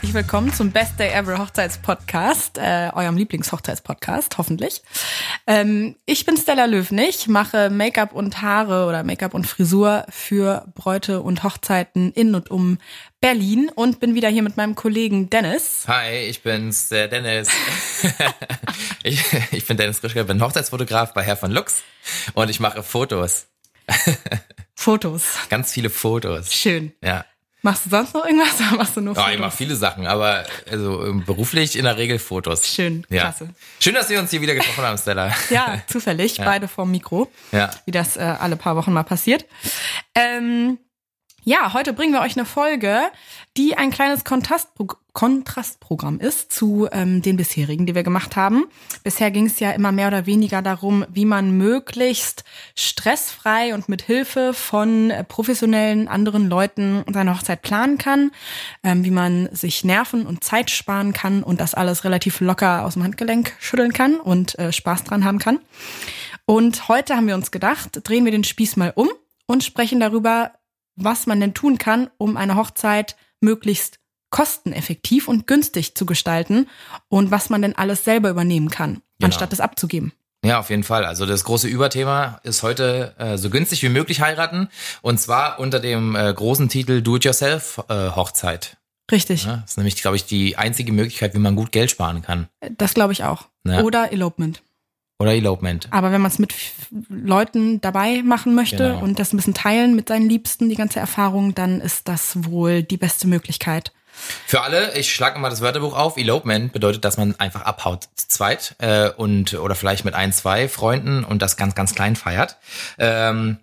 herzlich willkommen zum Best Day Ever Hochzeitspodcast, äh, eurem Lieblingshochzeitspodcast, hoffentlich. Ähm, ich bin Stella Löwnig, mache Make-up und Haare oder Make-up und Frisur für Bräute und Hochzeiten in und um Berlin und bin wieder hier mit meinem Kollegen Dennis. Hi, ich bin's, der Dennis. ich, ich bin Dennis Grischke, bin Hochzeitsfotograf bei Herr von Lux und ich mache Fotos. Fotos. Ganz viele Fotos. Schön. Ja. Machst du sonst noch irgendwas oder machst du nur Ja, Fotos? ich mache viele Sachen, aber also ähm, beruflich in der Regel Fotos. Schön, Ja. klasse. Schön, dass wir uns hier wieder getroffen haben, Stella. Ja, zufällig, beide vorm Mikro. Ja. Wie das äh, alle paar Wochen mal passiert. Ähm, ja, heute bringen wir euch eine Folge, die ein kleines Kontrastpro Kontrastprogramm ist zu ähm, den bisherigen, die wir gemacht haben. Bisher ging es ja immer mehr oder weniger darum, wie man möglichst stressfrei und mit Hilfe von äh, professionellen anderen Leuten seine Hochzeit planen kann, ähm, wie man sich Nerven und Zeit sparen kann und das alles relativ locker aus dem Handgelenk schütteln kann und äh, Spaß dran haben kann. Und heute haben wir uns gedacht, drehen wir den Spieß mal um und sprechen darüber, was man denn tun kann, um eine Hochzeit möglichst kosteneffektiv und günstig zu gestalten und was man denn alles selber übernehmen kann, Genau. anstatt es abzugeben. Ja, auf jeden Fall. Also das große Überthema ist heute äh, so günstig wie möglich heiraten und zwar unter dem äh, großen Titel Do-it-yourself äh, Hochzeit. Richtig, Ja, das ist nämlich, glaube ich, die einzige Möglichkeit, wie man gut Geld sparen kann. das glaube ich auch. Ja. Oder Elopement. Oder Elopement. Aber wenn man es mit Leuten dabei machen möchte Genau. und das ein bisschen teilen mit seinen Liebsten, die ganze Erfahrung, dann ist das wohl die beste Möglichkeit. Für alle, ich schlage mal das Wörterbuch auf. Elopement bedeutet, dass man einfach abhaut zu zweit äh, und oder vielleicht mit ein, zwei Freunden und das ganz, ganz klein feiert. Ähm,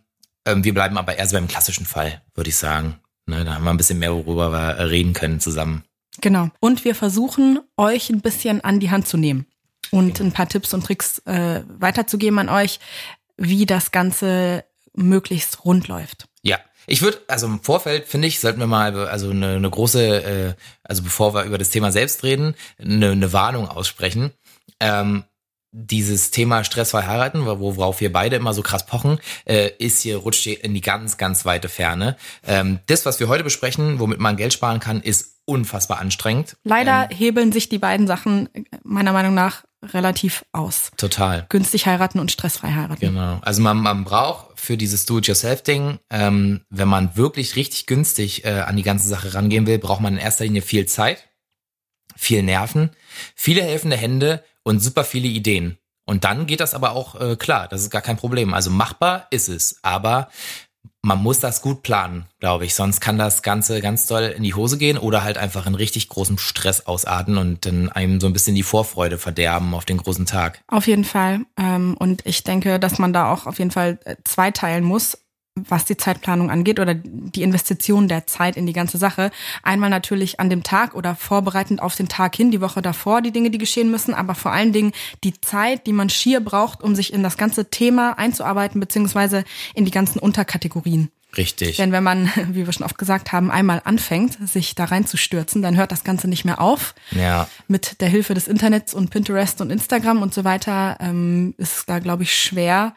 ähm, wir bleiben aber eher so beim klassischen Fall, würde ich sagen. Ne, da haben wir ein bisschen mehr, worüber wir reden können zusammen. Genau. Und wir versuchen, euch ein bisschen an die Hand zu nehmen und ein paar Tipps und Tricks äh, weiterzugeben an euch, wie das Ganze möglichst rund läuft. Ich würde, also im Vorfeld finde ich, sollten wir mal also eine, eine große, äh, also bevor wir über das Thema selbst reden, eine, eine Warnung aussprechen. Ähm, dieses Thema stressfrei heiraten, wo- worauf wir beide immer so krass pochen, äh, ist hier rutscht hier in die ganz, ganz weite Ferne. Ähm, das, was wir heute besprechen, womit man Geld sparen kann, ist unfassbar anstrengend. Leider hebeln sich die beiden Sachen meiner Meinung nach relativ aus. Total. Günstig heiraten und stressfrei heiraten. Genau. Also man, man braucht für dieses Do-it-yourself-Ding, ähm, wenn man wirklich richtig günstig äh, an die ganze Sache rangehen will, braucht man in erster Linie viel Zeit, viel Nerven, viele helfende Hände und super viele Ideen. Und dann geht das aber auch äh, klar, das ist gar kein Problem. Also machbar ist es, aber man muss das gut planen, glaube ich. Sonst kann das Ganze ganz doll in die Hose gehen oder halt einfach in richtig großem Stress ausarten und dann einem so ein bisschen die Vorfreude verderben auf den großen Tag. Auf jeden Fall. Ähm, und ich denke, dass man da auch auf jeden Fall äh, zweiteilen muss, was die Zeitplanung angeht oder die Investition der Zeit in die ganze Sache. Einmal natürlich an dem Tag oder vorbereitend auf den Tag hin, die Woche davor, die Dinge, die geschehen müssen, aber vor allen Dingen die Zeit, die man schier braucht, um sich in das ganze Thema einzuarbeiten, beziehungsweise in die ganzen Unterkategorien. Richtig. Denn wenn man, wie wir schon oft gesagt haben, einmal anfängt, sich da reinzustürzen, dann hört das Ganze nicht mehr auf Ja. mit der Hilfe des Internets und Pinterest und Instagram und so weiter ähm, ist es da, glaube ich, schwer,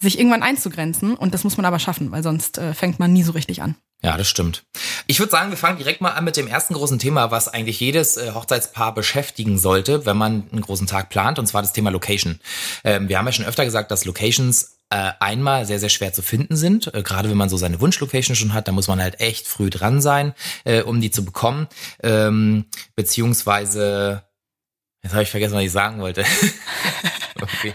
sich irgendwann einzugrenzen. Und das muss man aber schaffen, weil sonst äh, fängt man nie so richtig an. Ja, das stimmt. Ich würde sagen, wir fangen direkt mal an mit dem ersten großen Thema, was eigentlich jedes äh, Hochzeitspaar beschäftigen sollte, wenn man einen großen Tag plant, und zwar das Thema Location. Ähm, wir haben ja schon öfter gesagt, dass Locations äh, einmal sehr, sehr schwer zu finden sind. Äh, gerade wenn man so seine Wunschlocation schon hat, da muss man halt echt früh dran sein, äh, um die zu bekommen. Ähm, beziehungsweise, jetzt habe ich vergessen, was ich sagen wollte. okay.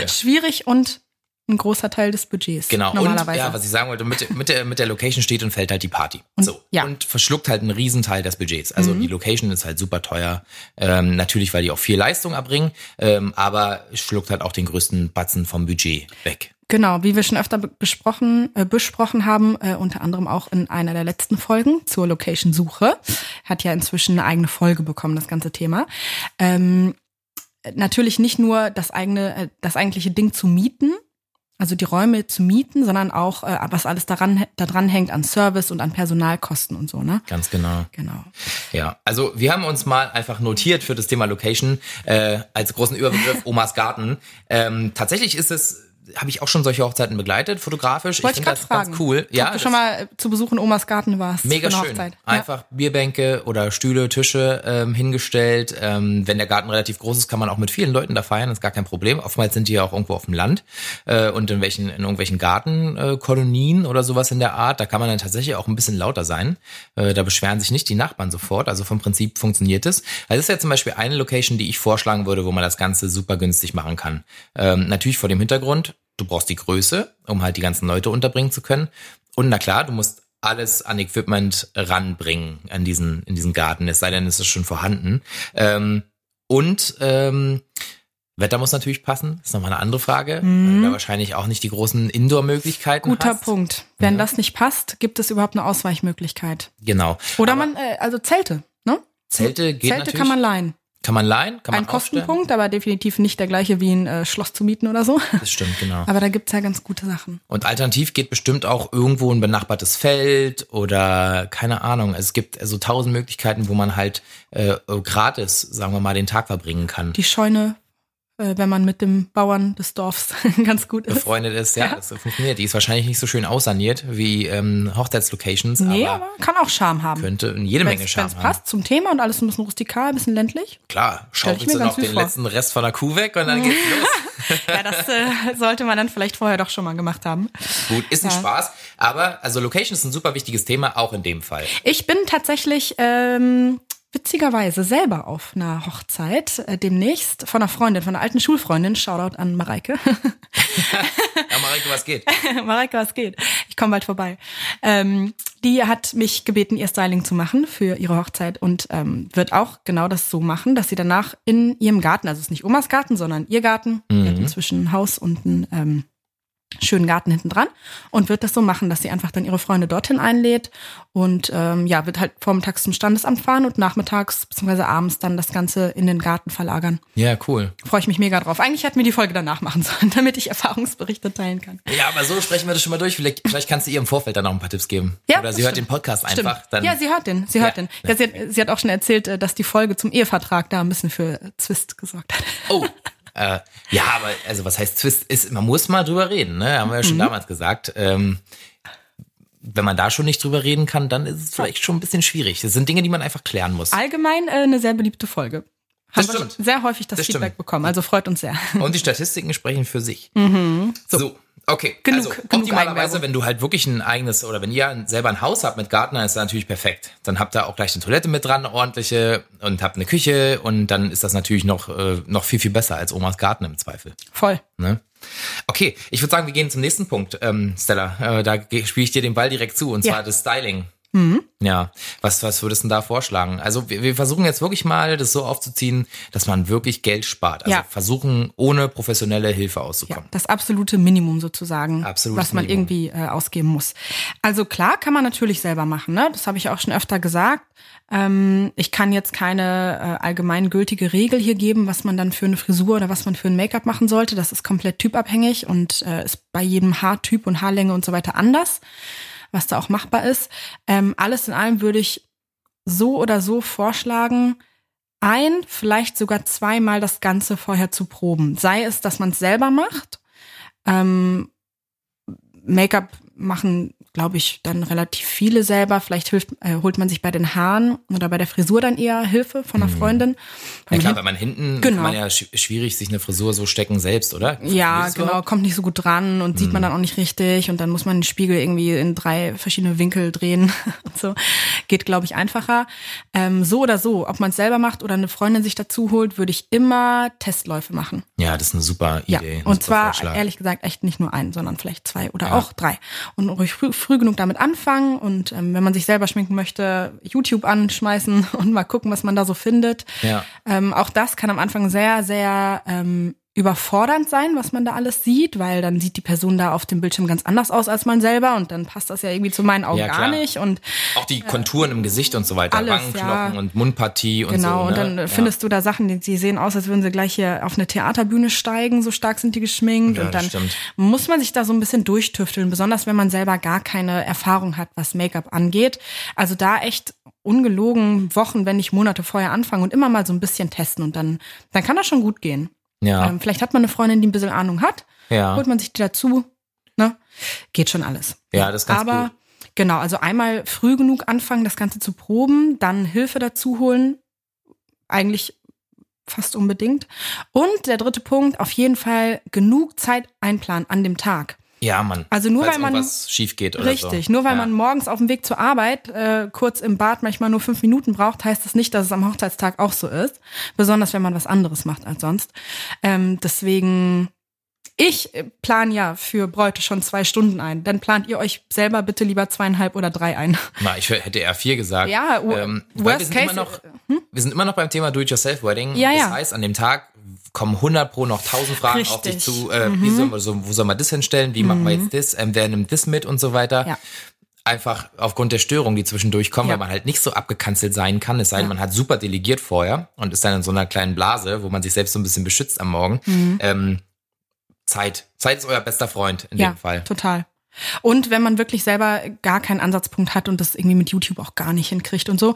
Ja. Schwierig und ein großer Teil des Budgets. Genau, und normalerweise. ja, was ich sagen wollte, mit, mit, der, mit der Location steht und fällt halt die Party. Und- so. ja. Mhm. Und verschluckt halt einen Riesenteil des Budgets. Also die Location ist halt super teuer. Ähm, natürlich, weil die auch viel Leistung erbringen, ähm, aber schluckt halt auch den größten Batzen vom Budget weg. Genau, wie wir schon öfter be- besprochen, äh, besprochen haben, äh, unter anderem auch in einer der letzten Folgen zur Location-Suche. Hat ja inzwischen eine eigene Folge bekommen, das ganze Thema. Ähm, natürlich nicht nur das eigene, äh, das eigentliche Ding zu mieten, also die Räume zu mieten, sondern auch, äh, was alles daran, daran hängt an Service und an Personalkosten und so, ne? Ganz genau. Genau. Ja, also wir haben uns mal einfach notiert für das Thema Location äh, als großen Überbegriff Omas Garten. Ähm, tatsächlich ist es habe ich auch schon solche Hochzeiten begleitet, fotografisch. Wollte ich finde das fragen. ganz cool. Ja, Ob du schon mal zu Besuch in Omas Garten warst. Mega schön. Hochzeit. Einfach Bierbänke oder Stühle, Tische ähm, hingestellt. Ähm, wenn der Garten relativ groß ist, kann man auch mit vielen Leuten da feiern, das ist gar kein Problem. Oftmals sind die ja auch irgendwo auf dem Land äh, und in welchen in irgendwelchen Gartenkolonien äh, oder sowas in der Art. Da kann man dann tatsächlich auch ein bisschen lauter sein. Äh, da beschweren sich nicht die Nachbarn sofort. Also vom Prinzip funktioniert es. Also das ist ja zum Beispiel eine Location, die ich vorschlagen würde, wo man das Ganze super günstig machen kann. Ähm, natürlich vor dem Hintergrund, du brauchst die Größe, um halt die ganzen Leute unterbringen zu können. Und na klar, du musst alles an Equipment ranbringen an diesen, in diesen Garten, es sei denn, es ist schon vorhanden. Ähm, und ähm, Wetter muss natürlich passen, ist nochmal eine andere Frage, mhm. weil du da wahrscheinlich auch nicht die großen Indoor-Möglichkeiten Guter hast. Punkt. Wenn Ja. das nicht passt, gibt es überhaupt eine Ausweichmöglichkeit. Genau. Oder Aber man, äh, also Zelte, ne? Zelte geht Zelte natürlich. kann man leihen. Kann man leihen, kann man Ein. Kostenpunkt, aber definitiv nicht der gleiche wie ein äh, Schloss zu mieten oder so. Das stimmt, genau. Aber da gibt's ja ganz gute Sachen. Und alternativ geht bestimmt auch irgendwo ein benachbartes Feld oder keine Ahnung. Es gibt so tausend Möglichkeiten, wo man halt äh, gratis, sagen wir mal, den Tag verbringen kann. Die Scheune, wenn man mit dem Bauern des Dorfs ganz gut ist. befreundet ist, ja, das funktioniert. Die ist wahrscheinlich nicht so schön aussaniert wie ähm, Hochzeitslocations, Nee, aber, kann auch Charme haben. könnte jede Menge Wenn Charme es haben. passt zum Thema und alles ein bisschen rustikal, ein bisschen ländlich. Klar, schaufelst du noch den vor. letzten Rest von der Kuh weg und dann geht's los. Ja, das äh, sollte man dann vielleicht vorher doch schon mal gemacht haben. Gut, ist ein Ja. Spaß, aber also Location ist ein super wichtiges Thema, auch in dem Fall. Ich bin tatsächlich ähm, witzigerweise selber auf einer Hochzeit äh, demnächst von einer Freundin, von einer alten Schulfreundin. Shoutout an Mareike. Ja, Marike, was geht? Mareike, was geht? Ich komme bald vorbei. Ähm, die hat mich gebeten, ihr Styling zu machen für ihre Hochzeit und ähm, wird auch genau das so machen, dass sie danach in ihrem Garten, also es ist nicht Omas Garten, sondern ihr Garten, hat inzwischen ein Haus und einen ähm, schönen Garten hinten dran und wird das so machen, dass sie einfach dann ihre Freunde dorthin einlädt und ähm, ja, wird halt vormittags zum Standesamt fahren und nachmittags bzw. abends dann das Ganze in den Garten verlagern. Ja, cool. Freue ich mich mega drauf. Eigentlich hätten wir die Folge danach machen sollen, damit ich Erfahrungsberichte teilen kann. Ja, aber so sprechen wir das schon mal durch. Vielleicht, vielleicht kannst du ihr im Vorfeld dann noch ein paar Tipps geben. Ja, Oder sie hört den stimmt. Podcast Stimmt. einfach. Dann, ja, sie hört den. Sie hört Ja. den. Ja, sie, hat, sie hat auch schon erzählt, äh, dass die Folge zum Ehevertrag da ein bisschen für Zwist gesorgt hat. Oh. Äh, ja, aber also was heißt Twist ist, man muss mal drüber reden, ne? Haben wir ja Mhm. schon damals gesagt. Ähm, wenn man da schon nicht drüber reden kann, dann ist es vielleicht schon ein bisschen schwierig. Das sind Dinge, die man einfach klären muss. Allgemein äh, eine sehr beliebte Folge. Haben wir sehr häufig das, Das Feedback stimmt. bekommen. Also freut uns sehr. Und die Statistiken sprechen für sich. So. Okay, Genug- also genug optimalerweise, Eigenwerbung. wenn du halt wirklich ein eigenes oder wenn ihr selber ein Haus habt mit Garten, dann ist das natürlich perfekt. Dann habt ihr auch gleich eine Toilette mit dran, eine ordentliche und habt eine Küche und dann ist das natürlich noch äh, noch viel viel besser als Omas Garten im Zweifel. Voll. Ne? Okay, ich würde sagen, wir gehen zum nächsten Punkt, ähm, Stella. Äh, da spiele ich dir den Ball direkt zu, und Ja. zwar das Styling. Ja, was, was würdest du denn da vorschlagen? Also wir, wir versuchen jetzt wirklich mal, das so aufzuziehen, dass man wirklich Geld spart. Also Ja. versuchen, ohne professionelle Hilfe Ja, auszukommen. das absolute Minimum sozusagen, Absolutes was man Minimum. irgendwie äh, ausgeben muss. Also klar kann man natürlich selber machen, ne? Das habe ich auch schon öfter gesagt. Ähm, ich kann jetzt keine äh, allgemeingültige Regel hier geben, was man dann für eine Frisur oder was man für ein Make-up machen sollte. Das ist komplett typabhängig und äh, ist bei jedem Haartyp und Haarlänge und so weiter anders, was da auch machbar ist. Ähm, alles in allem würde ich so oder so vorschlagen, ein, vielleicht sogar zweimal das Ganze vorher zu proben. Sei es, dass man es selber macht. Ähm, Make-up machen, glaube ich, dann relativ viele selber. Vielleicht hilft, äh, holt man sich bei den Haaren oder bei der Frisur dann eher Hilfe von einer Freundin. Ja Wenn klar, weil man hinten Genau. kann man ja sch schwierig sich eine Frisur so stecken selbst, oder? Ja, genau, kommt nicht so gut dran und sieht man dann auch nicht richtig und dann muss man den Spiegel irgendwie in drei verschiedene Winkel drehen und so. Geht, glaube ich, einfacher. Ähm, so oder so, ob man es selber macht oder eine Freundin sich dazu holt, würde ich immer Testläufe machen. Ja, das ist eine super Ja, Idee. ein und super zwar Vorschlag. ehrlich gesagt echt nicht nur einen, sondern vielleicht zwei oder Ja. auch drei. Und ruhig früh, früh genug damit anfangen und ähm, wenn man sich selber schminken möchte, YouTube anschmeißen und mal gucken, was man da so findet. Ja. Ähm, auch das kann am Anfang sehr, sehr ähm, überfordernd sein, was man da alles sieht, weil dann sieht die Person da auf dem Bildschirm ganz anders aus als man selber und dann passt das ja irgendwie zu meinen Augen Ja, gar nicht und Auch die Konturen im Gesicht und so weiter, Alles, Wangenknochen ja. und Mundpartie und Genau, so. und ne? dann äh, Ja. findest du da Sachen, die, die sehen aus, als würden sie gleich hier auf eine Theaterbühne steigen, so stark sind die geschminkt. Und dann muss man sich da so ein bisschen durchtüfteln, besonders wenn man selber gar keine Erfahrung hat, was Make-up angeht. Also da echt ungelogen Wochen, wenn nicht Monate vorher anfangen und immer mal so ein bisschen testen und dann, dann kann das schon gut gehen. Ja. Ähm, vielleicht hat man eine Freundin, die ein bisschen Ahnung hat. Ja. holt man sich die dazu, ne? Geht schon alles. Ja, das ist ganz Aber gut. genau, also einmal früh genug anfangen, das Ganze zu proben, dann Hilfe dazu holen, eigentlich fast unbedingt. Und der dritte Punkt, auf jeden Fall genug Zeit einplanen an dem Tag. Ja, Mann. Also nur Falls weil man schief geht oder so. Richtig, nur weil ja. man morgens auf dem Weg zur Arbeit äh, kurz im Bad manchmal nur fünf Minuten braucht, heißt das nicht, dass es am Hochzeitstag auch so ist. Besonders wenn man was anderes macht als sonst. Ähm, deswegen, ich plan ja für Bräute schon zwei Stunden ein. Dann plant ihr euch selber bitte lieber zweieinhalb oder drei ein. Na, ich hätte eher vier gesagt. Ja, ähm, weil wir worst sind case- hm? immer noch, wir sind immer noch beim Thema Do-it-yourself-Wedding. Ja, das ja. heißt, an dem Tag kommen 100 pro noch 1000 Fragen auf dich Richtig. Mhm. zu. Äh, wie soll man, so, wo soll man das hinstellen? Wie machen wir jetzt das? Ähm, wer nimmt das mit und so weiter? Ja. Einfach aufgrund der Störungen, die zwischendurch kommen, Ja. weil man halt nicht so abgekanzelt sein kann. Es sei denn, Ja. man hat super delegiert vorher und ist dann in so einer kleinen Blase, wo man sich selbst so ein bisschen beschützt am Morgen. Mhm. Ähm, Zeit. Zeit ist euer bester Freund in ja, dem Fall. total. Und wenn man wirklich selber gar keinen Ansatzpunkt hat und das irgendwie mit YouTube auch gar nicht hinkriegt und so,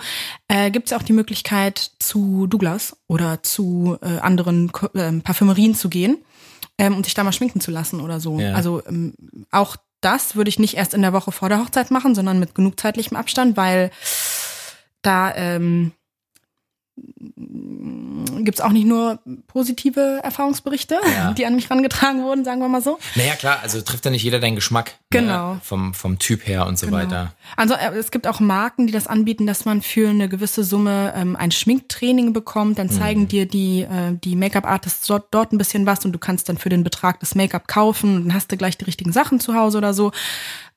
äh, gibt es auch die Möglichkeit, zu Douglas oder zu äh, anderen Ko- ähm, Parfümerien zu gehen ähm, und sich da mal schminken zu lassen oder so. Ja. Also ähm, auch das würde ich nicht erst in der Woche vor der Hochzeit machen, sondern mit genug zeitlichem Abstand, weil da ähm, gibt's auch nicht nur positive Erfahrungsberichte, Ja. die an mich rangetragen wurden, sagen wir mal so. Naja, klar, also trifft ja nicht jeder deinen Geschmack. Genau. Ne? Vom, vom Typ her und so Genau. weiter. Also äh, es gibt auch Marken, die das anbieten, dass man für eine gewisse Summe ähm, ein Schminktraining bekommt. Dann zeigen dir die, äh, die Make-up-Artists dort, dort ein bisschen was und du kannst dann für den Betrag das Make-up kaufen und dann hast du gleich die richtigen Sachen zu Hause oder so.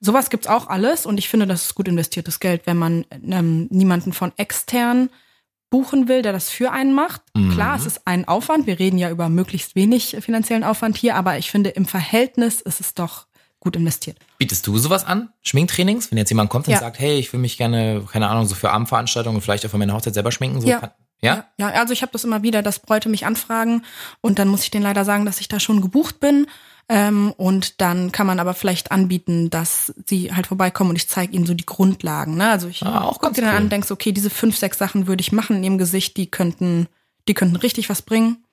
Sowas gibt's auch alles und ich finde, das ist gut investiertes Geld, wenn man ähm, niemanden von extern buchen will, der das für einen macht. Klar, es ist ein Aufwand. Wir reden ja über möglichst wenig finanziellen Aufwand hier, aber ich finde, im Verhältnis ist es doch gut investiert. Bietest du sowas an? Schminktrainings? Wenn jetzt jemand kommt und Ja. sagt, hey, ich will mich gerne, keine Ahnung, so für Abendveranstaltungen vielleicht auch für meine Hochzeit selber schminken, so Ja. kann, ja? Ja, also ich habe das immer wieder, dass Bräute mich anfragen und dann muss ich denen leider sagen, dass ich da schon gebucht bin. Ähm, und dann kann man aber vielleicht anbieten, dass sie halt vorbeikommen und ich zeige ihnen so die Grundlagen. Ne? Also ich Ah, auch guck ganz dir dann cool. an und denkst, okay, diese fünf, sechs Sachen würde ich machen in ihrem Gesicht, die könnten, die könnten richtig was bringen,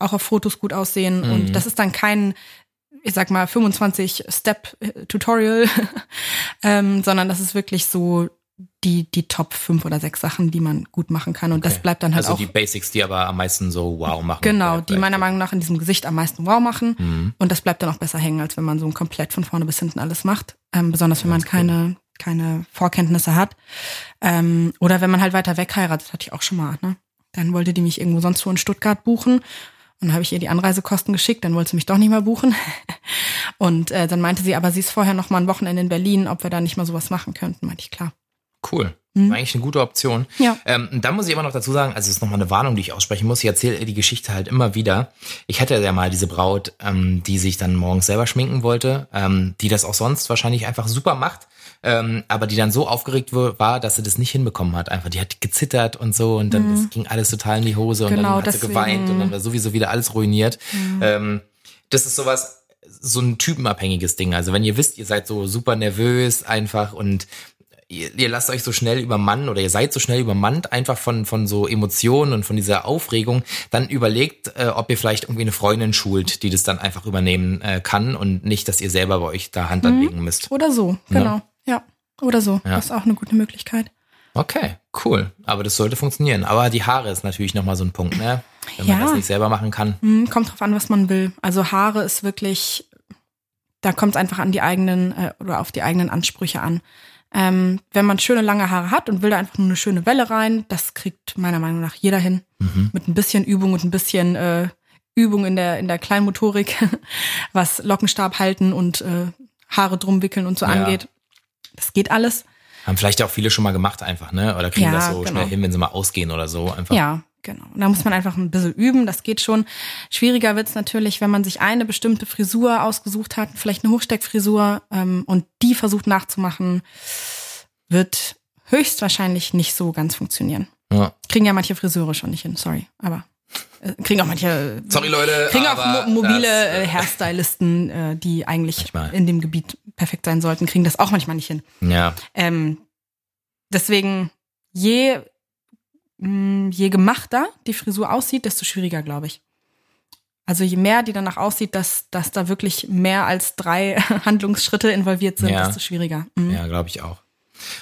auch auf Fotos gut aussehen. Mhm. Und das ist dann kein, ich sag mal, 25-Step-Tutorial, ähm, sondern das ist wirklich so die, die Top fünf oder sechs Sachen, die man gut machen kann. Und das Okay. bleibt dann halt also auch. die Basics, die aber am meisten so wow machen. Genau, Vielleicht- die meiner Meinung nach in diesem Gesicht am meisten wow machen. Mhm. Und das bleibt dann auch besser hängen, als wenn man so ein komplett von vorne bis hinten alles macht. Ähm, besonders wenn man keine, keine Vorkenntnisse hat. Ähm, oder wenn man halt weiter weg heiratet, hatte ich auch schon mal. Ne? Dann wollte die mich irgendwo sonst wo in Stuttgart buchen. Und dann habe ich ihr die Anreisekosten geschickt, dann wollte sie mich doch nicht mehr buchen. Und äh, dann meinte sie, aber sie ist vorher noch mal ein Wochenende in Berlin, ob wir da nicht mal sowas machen könnten. Meinte ich, klar. Cool. Mhm. War eigentlich eine gute Option. Ja. Ähm, und da muss ich aber noch dazu sagen, also es ist nochmal eine Warnung, die ich aussprechen muss. Ich erzähle die Geschichte halt immer wieder. Ich hatte ja mal diese Braut, ähm, die sich dann morgens selber schminken wollte, ähm, die das auch sonst wahrscheinlich einfach super macht, ähm, aber die dann so aufgeregt war, dass sie das nicht hinbekommen hat. Einfach, die hat gezittert und so und dann das ging alles total in die Hose und Mhm. Genau, dann hat sie geweint und dann war sowieso wieder alles ruiniert. Ähm, das ist sowas, so ein typenabhängiges Ding. Also wenn ihr wisst, ihr seid so super nervös einfach und ihr, ihr lasst euch so schnell übermannen oder ihr seid so schnell übermannt einfach von, von so Emotionen und von dieser Aufregung, dann überlegt, äh, ob ihr vielleicht irgendwie eine Freundin schult, die das dann einfach übernehmen äh, kann und nicht, dass ihr selber bei euch da Hand anlegen müsst. Oder so, genau. Ja. Oder so. Ja. Das ist auch eine gute Möglichkeit. Okay, cool. Aber das sollte funktionieren. Aber die Haare ist natürlich nochmal so ein Punkt, ne? Wenn man Ja. das nicht selber machen kann. Hm, kommt drauf an, was man will. Also Haare ist wirklich, da kommt es einfach an die eigenen äh, oder auf die eigenen Ansprüche an. Ähm, wenn man schöne lange Haare hat und will da einfach nur eine schöne Welle rein, das kriegt meiner Meinung nach jeder hin. Mhm. Mit ein bisschen Übung und ein bisschen äh, Übung in der in der Kleinmotorik, was Lockenstab halten und äh, Haare drum wickeln und so Ja. angeht. Das geht alles. Haben vielleicht auch viele schon mal gemacht einfach, ne? Oder kriegen Ja, das so genau. schnell hin, wenn sie mal ausgehen oder so. Einfach. Ja, genau. Und Da muss man einfach ein bisschen üben, das geht schon. Schwieriger wird's natürlich, wenn man sich eine bestimmte Frisur ausgesucht hat, vielleicht eine Hochsteckfrisur, ähm, und die versucht nachzumachen, wird höchstwahrscheinlich nicht so ganz funktionieren. Ja. Kriegen ja manche Friseure schon nicht hin, sorry, aber äh, kriegen auch manche äh, Sorry Leute, kriegen auch mo mobile das, äh, Hairstylisten, äh, die eigentlich Manchmal. in dem Gebiet perfekt sein sollten, kriegen das auch manchmal nicht hin. Ja, Ähm, deswegen, je, mh, je gemachter die Frisur aussieht, desto schwieriger, glaube ich. Also je mehr die danach aussieht, dass, dass da wirklich mehr als drei Handlungsschritte involviert sind, Ja. desto schwieriger. Mhm. Ja, glaube ich auch.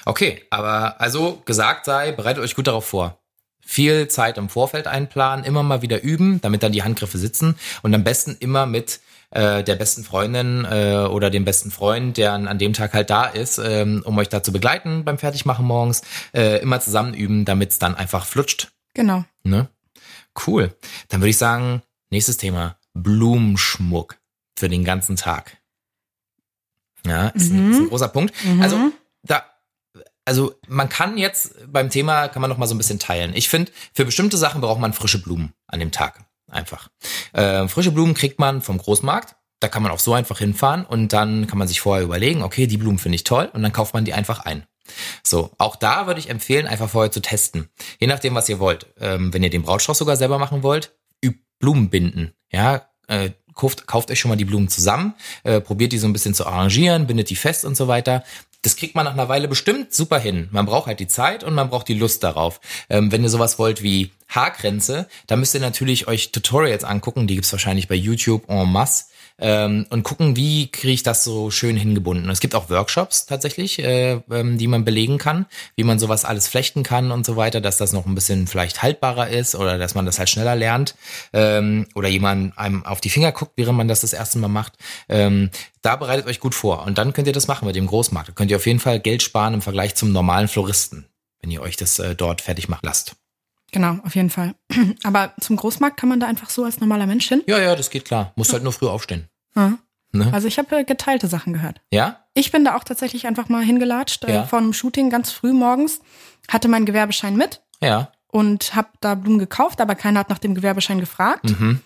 Okay, aber also gesagt sei, bereitet euch gut darauf vor. Viel Zeit im Vorfeld einplanen, immer mal wieder üben, damit dann die Handgriffe sitzen und am besten immer mit äh, der besten Freundin äh, oder dem besten Freund, der an, an dem Tag halt da ist, ähm, um euch da zu begleiten beim Fertigmachen morgens, äh, immer zusammen üben, damit es dann einfach flutscht. Genau. Ne? Cool. Dann würde ich sagen, nächstes Thema, Blumenschmuck für den ganzen Tag. Ja, ist, ein, Mhm. ist ein großer Punkt. Mhm. Also da, also man kann jetzt beim Thema kann man noch mal so ein bisschen teilen. Ich finde, für bestimmte Sachen braucht man frische Blumen an dem Tag. Einfach. Äh, frische Blumen kriegt man vom Großmarkt. Da kann man auch so einfach hinfahren und dann kann man sich vorher überlegen, okay, die Blumen finde ich toll und dann kauft man die einfach ein. So, auch da würde ich empfehlen, einfach vorher zu testen. Je nachdem, was ihr wollt. Ähm, wenn ihr den Brautstrauß sogar selber machen wollt, Blumen binden. Ja, äh, kauft, kauft euch schon mal die Blumen zusammen, äh, probiert die so ein bisschen zu arrangieren, bindet die fest und so weiter. Das kriegt man nach einer Weile bestimmt super hin. Man braucht halt die Zeit und man braucht die Lust darauf. Ähm, wenn ihr sowas wollt wie Haarkränze, da müsst ihr natürlich euch Tutorials angucken, die gibt's wahrscheinlich bei YouTube en masse ähm, und gucken, wie kriege ich das so schön hingebunden. Es gibt auch Workshops tatsächlich, äh, ähm, die man belegen kann, wie man sowas alles flechten kann und so weiter, dass das noch ein bisschen vielleicht haltbarer ist oder dass man das halt schneller lernt ähm, oder jemand einem auf die Finger guckt, während man das das erste Mal macht. Ähm, da bereitet euch gut vor und dann könnt ihr das machen mit dem Großmarkt. Da könnt ihr auf jeden Fall Geld sparen im Vergleich zum normalen Floristen, wenn ihr euch das äh, dort fertig machen lasst. Genau, auf jeden Fall. Aber zum Großmarkt kann man da einfach so als normaler Mensch hin. Ja, ja, das geht klar. Muss halt nur früh aufstehen. Ja. Ne? Also ich habe äh, geteilte Sachen gehört. Ja? Ich bin da auch tatsächlich einfach mal hingelatscht äh, Ja. vor einem Shooting ganz früh morgens, hatte meinen Gewerbeschein mit Ja. und habe da Blumen gekauft, aber keiner hat nach dem Gewerbeschein gefragt Mhm.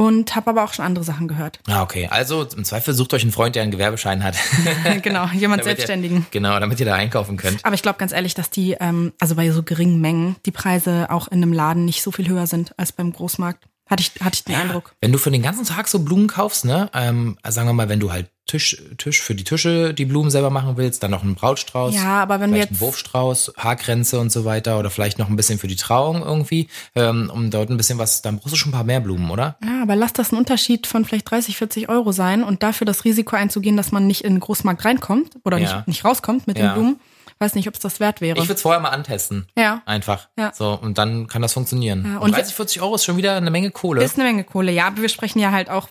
Und habe aber auch schon andere Sachen gehört. Ah, okay. Also im Zweifel sucht euch einen Freund, der einen Gewerbeschein hat. genau, jemand Damit ihr- Selbstständigen. Genau, damit ihr da einkaufen könnt. Aber ich glaube ganz ehrlich, dass die, ähm, also bei so geringen Mengen, die Preise auch in einem Laden nicht so viel höher sind als beim Großmarkt. Hatte ich, hatte ich den Eindruck. Wenn du für den ganzen Tag so Blumen kaufst, ne, ähm, sagen wir mal, wenn du halt Tisch, Tisch für die Tische die Blumen selber machen willst, dann noch einen Brautstrauß, Ja, aber wenn wir jetzt- einen Wurfstrauß, Haarkränze und so weiter oder vielleicht noch ein bisschen für die Trauung irgendwie, ähm, um dort ein bisschen was, dann brauchst du schon ein paar mehr Blumen, oder? Ja, aber lass das ein Unterschied von vielleicht 30, 40 Euro sein und dafür das Risiko einzugehen, dass man nicht in den Großmarkt reinkommt oder Ja. nicht, nicht rauskommt mit Ja. den Blumen. Weiß nicht, ob es das wert wäre. Ich würde es vorher mal antesten. ja. Einfach. Ja. So, und dann kann das funktionieren. Ja, und und 30, 40 Euro ist schon wieder eine Menge Kohle. Ist eine Menge Kohle, ja, aber wir sprechen ja halt auch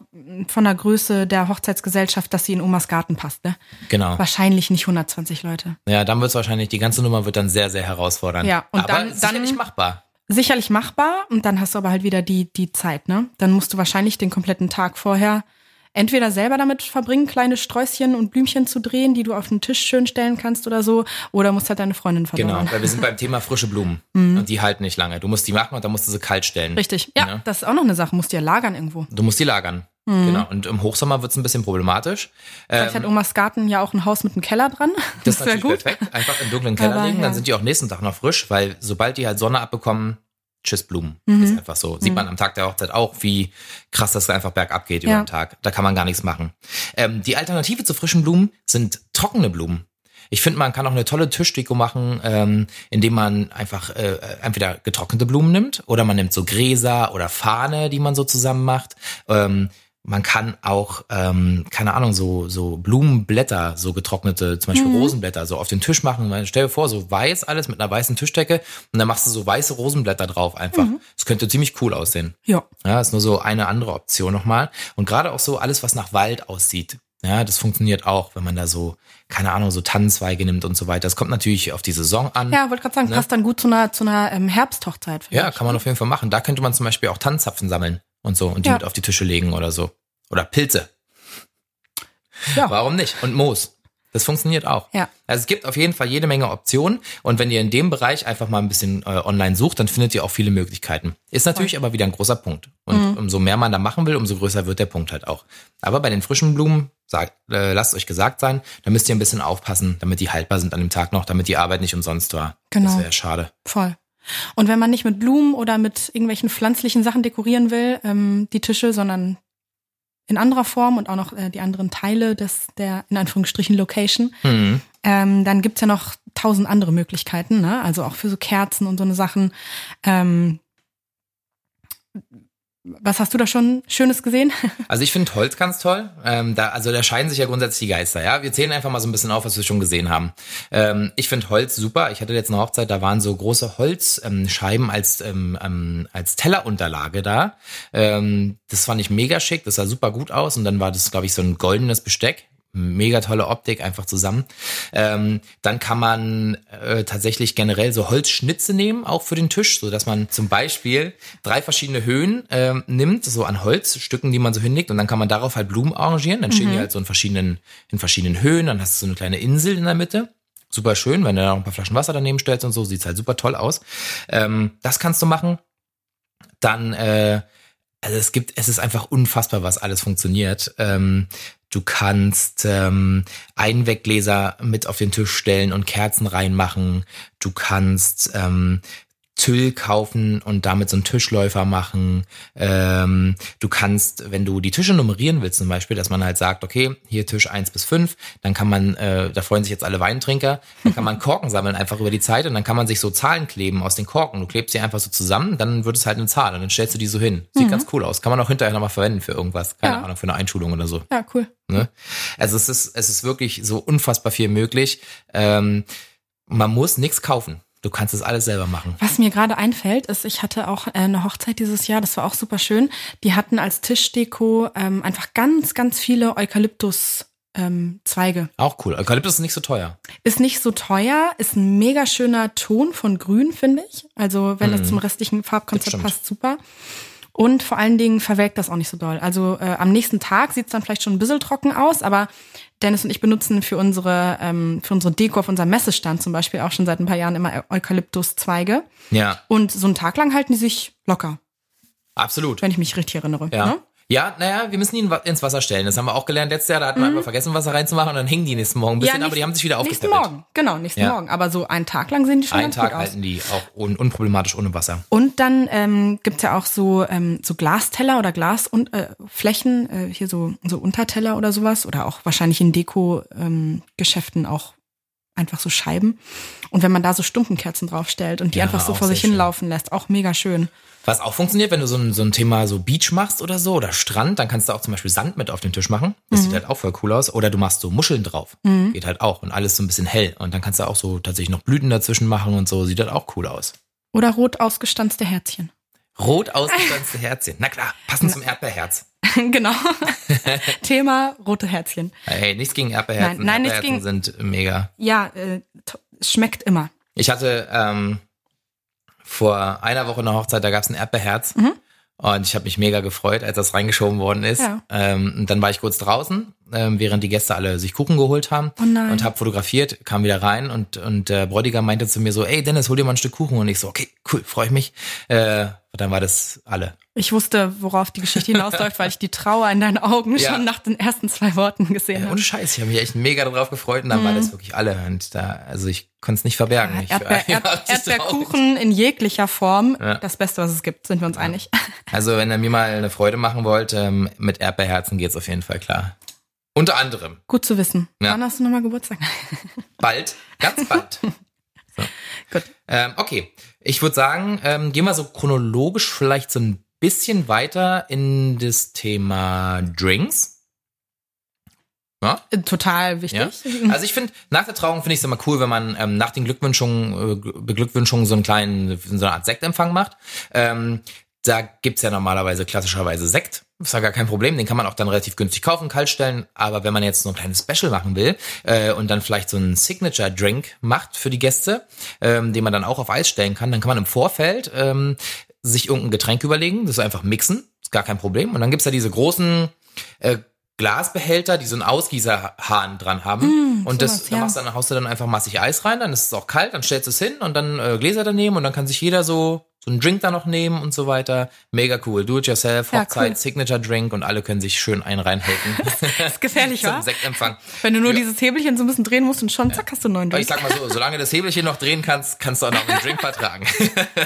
von der Größe der Hochzeitsgesellschaft, dass sie in Omas Garten passt, ne? genau. Wahrscheinlich nicht 120 Leute. Ja, dann wird es wahrscheinlich, die ganze Nummer wird dann sehr, sehr herausfordernd. Ja, und Aber dann- sicherlich dann- machbar. Sicherlich machbar und dann hast du aber halt wieder die, die Zeit, ne? Dann musst du wahrscheinlich den kompletten Tag vorher entweder selber damit verbringen, kleine Sträußchen und Blümchen zu drehen, die du auf den Tisch schön stellen kannst oder so, oder musst halt deine Freundin verdauern. Genau, weil wir sind beim Thema frische Blumen. Und die halten nicht lange. Du musst die machen und dann musst du sie kalt stellen. Mhm. Richtig. Ja, Ne? das ist auch noch eine Sache, musst du ja lagern irgendwo. Du musst die lagern. Mhm. Genau. Und im Hochsommer wird es ein bisschen problematisch. Vielleicht hat Omas Garten ja auch ein Haus mit einem Keller dran. Ähm. Das ist natürlich perfekt. Einfach im dunklen Keller Aber, legen, dann ja. sind die auch nächsten Tag noch frisch, weil sobald die halt Sonne abbekommen, tschüss Blumen. Mhm. Ist einfach so. Sieht man am Tag der Hochzeit auch, wie krass das einfach bergab geht über Ja. den Tag. Da kann man gar nichts machen. Ähm, die Alternative zu frischen Blumen sind trockene Blumen. Ich finde, man kann auch eine tolle Tischdeko machen, ähm, indem man einfach äh, entweder getrocknete Blumen nimmt oder man nimmt so Gräser oder Fahne, die man so zusammen macht. Ähm, man kann auch, ähm, keine Ahnung, so, so Blumenblätter, so getrocknete, zum Beispiel Rosenblätter, so auf den Tisch machen. Man- Stell dir vor, so weiß alles mit einer weißen Tischdecke und dann machst du so weiße Rosenblätter drauf einfach. Das könnte ziemlich cool aussehen. Ja. Ja, ist nur so eine andere Option nochmal. Und gerade auch so alles, was nach Wald aussieht. Ja, das funktioniert auch, wenn man da so, keine Ahnung, so Tannenzweige nimmt und so weiter. Das kommt natürlich auf die Saison an. Ja, wollte gerade sagen, passt dann gut zu einer, zu einer ähm, Herbsthochzeit. Ne? Ja, kann man auf jeden Fall machen. Da könnte man zum Beispiel auch Tannenzapfen sammeln und so und die Ja. mit auf die Tische legen oder so. Oder Pilze. Ja. Warum nicht? Und Moos. Das funktioniert auch. Ja. Also es gibt auf jeden Fall jede Menge Optionen und wenn ihr in dem Bereich einfach mal ein bisschen äh, online sucht, dann findet ihr auch viele Möglichkeiten. Ist natürlich aber wieder ein großer Punkt. Und Mhm. umso mehr man da machen will, umso größer wird der Punkt halt auch. Aber bei den frischen Blumen, sagt, äh, lasst euch gesagt sein, da müsst ihr ein bisschen aufpassen, damit die haltbar sind an dem Tag noch, damit die Arbeit nicht umsonst war. Genau. Das wäre schade. Voll. Und wenn man nicht mit Blumen oder mit irgendwelchen pflanzlichen Sachen dekorieren will, ähm, die Tische, sondern in anderer Form und auch noch äh, die anderen Teile des, der, in Anführungsstrichen, Location, Mhm. ähm, dann gibt's ja noch tausend andere Möglichkeiten, ne? Also auch für so Kerzen und so eine Sachen. Ähm, was hast du da schon Schönes gesehen? Also ich finde Holz ganz toll. Ähm, da, also da scheiden sich ja grundsätzlich die Geister. Ja, wir zählen einfach mal so ein bisschen auf, was wir schon gesehen haben. Ähm, ich finde Holz super. Ich hatte jetzt eine Hochzeit, da waren so große Holzscheiben ähm, als ähm, ähm, als Tellerunterlage da. Ähm, das fand ich mega schick. Das sah super gut aus. Und dann war das, glaube ich, so ein goldenes Besteck mega tolle Optik einfach zusammen. Ähm, dann kann man äh, tatsächlich generell so Holzschnitze nehmen, auch für den Tisch, so dass man zum Beispiel drei verschiedene Höhen ähm, nimmt, so an Holzstücken, die man so hinlegt, und dann kann man darauf halt Blumen arrangieren. Dann stehen mhm. die halt so in verschiedenen in verschiedenen Höhen. Dann hast du so eine kleine Insel in der Mitte. Super schön, wenn du da noch ein paar Flaschen Wasser daneben stellst und so, sieht's halt super toll aus. Ähm, das kannst du machen. Dann äh, also es gibt, es ist einfach unfassbar, was alles funktioniert. Ähm, Du kannst ähm, Einweggläser mit auf den Tisch stellen und Kerzen reinmachen. Du kannst ähm, Tüll kaufen und damit so einen Tischläufer machen. Ähm, du kannst, wenn du die Tische nummerieren willst, zum Beispiel, dass man halt sagt, okay, hier Tisch eins bis fünf, dann kann man, äh, da freuen sich jetzt alle Weintrinker, dann kann man Korken sammeln einfach über die Zeit und dann kann man sich so Zahlen kleben aus den Korken. Du klebst sie einfach so zusammen, dann wird es halt eine Zahl und dann stellst du die so hin. Sieht mhm. ganz cool aus. Kann man auch hinterher nochmal verwenden für irgendwas. Keine ja. Ahnung, für eine Einschulung oder so. Ja, cool. Ne? Also es ist, es ist wirklich so unfassbar viel möglich. Ähm, man muss nichts kaufen. Du kannst das alles selber machen. Was mir gerade einfällt, ist, ich hatte auch äh, eine Hochzeit dieses Jahr, das war auch super schön. Die hatten als Tischdeko ähm, einfach ganz, ganz viele Eukalyptus. Ähm, Zweige. Auch cool. Eukalyptus ist nicht so teuer. Ist nicht so teuer, ist ein mega schöner Ton von Grün, finde ich. Also wenn mm. das zum restlichen Farbkonzept passt, super. Und vor allen Dingen verwelkt das auch nicht so doll. Also äh, am nächsten Tag sieht es dann vielleicht schon ein bisschen trocken aus, aber Dennis und ich benutzen für unsere, ähm, für unsere Deko auf unserem Messestand zum Beispiel auch schon seit ein paar Jahren immer Eukalyptuszweige. Ja. Und so einen Tag lang halten die sich locker. Absolut. Wenn ich mich richtig erinnere. Ja. Ne? Ja, naja, wir müssen ihn ins Wasser stellen. Das haben wir auch gelernt letztes Jahr. Da hatten mhm. wir einfach vergessen, Wasser reinzumachen und dann hingen die nächsten Morgen ein bisschen, ja, nicht, aber die haben sich wieder aufgepäppelt. Nächsten Morgen, genau, nächsten ja. Morgen. Aber so einen Tag lang sind die schon Einen ganz Tag gut halten die auch un unproblematisch ohne Wasser. Und dann ähm, gibt's ja auch so, ähm, so Glasteller oder Glasflächen, äh, äh, hier so, so Unterteller oder sowas. Oder auch wahrscheinlich in Deko-Geschäften ähm, auch einfach so Scheiben. Und wenn man da so Stumpenkerzen draufstellt und die ja, einfach so vor sich hinlaufen lässt, auch mega schön. Was auch funktioniert, wenn du so ein, so ein Thema so Beach machst oder so oder Strand, dann kannst du auch zum Beispiel Sand mit auf den Tisch machen. Das mhm. sieht halt auch voll cool aus. Oder du machst so Muscheln drauf. Mhm. Geht halt auch. Und alles so ein bisschen hell. Und dann kannst du auch so tatsächlich noch Blüten dazwischen machen und so. Sieht halt auch cool aus. Oder rot ausgestanzte Herzchen. Rot ausgestanzte Herzchen. Na klar, passend zum Erdbeerherz. genau. Thema rote Herzchen. Hey, nichts gegen Erdbeerherzen. Nein, nein Erdbeerherzen nichts gegen. sind mega. Ja, äh, schmeckt immer. Ich hatte ähm, vor einer Woche eine Hochzeit, da gab es ein Erdbeerherz. Mhm. Und ich habe mich mega gefreut, als das reingeschoben worden ist. Ja. Ähm, und dann war ich kurz draußen, ähm, während die Gäste alle sich Kuchen geholt haben oh nein. und habe fotografiert, kam wieder rein und und der Bräutigam meinte zu mir so, ey Dennis, hol dir mal ein Stück Kuchen und ich so, okay, cool, freue ich mich. Äh, dann war das alle. Ich wusste, worauf die Geschichte hinausläuft, weil ich die Trauer in deinen Augen ja. schon nach den ersten zwei Worten gesehen ja, habe. Ohne Scheiß, ich habe mich echt mega darauf gefreut und dann mhm. war das wirklich alle und da, also ich konnte es nicht verbergen. Ja, Erdbeer, ich, Erd, Erdbeerkuchen in jeglicher Form, das Beste, was es gibt, sind wir uns einig. Also wenn ihr mir mal eine Freude machen wollt, ähm, mit Erdbeerherzen geht's auf jeden Fall klar. Unter anderem. Gut zu wissen. Wann hast du nochmal Geburtstag? Bald, ganz bald. So. Gut. Ähm, okay, ich würde sagen, ähm, gehen wir so chronologisch vielleicht so ein bisschen weiter in das Thema Drinks. Ja? Äh, total wichtig. Ja? Also ich finde, nach der Trauung finde ich es immer cool, wenn man ähm, nach den Glückwünschungen, äh, Beglückwünschungen so einen kleinen, so eine Art Sektempfang macht. Ähm, da gibt's ja normalerweise klassischerweise Sekt. Ist ja gar kein Problem, den kann man auch dann relativ günstig kaufen, kalt stellen. Aber wenn man jetzt so ein kleines Special machen will äh, und dann vielleicht so einen Signature-Drink macht für die Gäste, ähm, den man dann auch auf Eis stellen kann, dann kann man im Vorfeld ähm, sich irgendein Getränk überlegen, das einfach mixen, ist gar kein Problem. Und dann gibt's ja diese großen äh, Glasbehälter, die so einen Ausgießerhahn dran haben. Mm, und das, sowas, ja. da machst du dann, haust du dann einfach massig Eis rein, dann ist es auch kalt, dann stellst du es hin und dann äh, Gläser daneben und dann kann sich jeder so so einen Drink da noch nehmen und so weiter. Mega cool. Do it yourself, Hochzeit, ja, cool. Signature Drink und alle können sich schön einen reinhalten. das ist gefährlich, Zum Sektempfang. Wenn du nur ja. dieses Hebelchen so ein bisschen drehen musst und schon zack hast du einen neuen Drink. Ich sag mal so, solange das Hebelchen noch drehen kannst, kannst du auch noch einen Drink vertragen.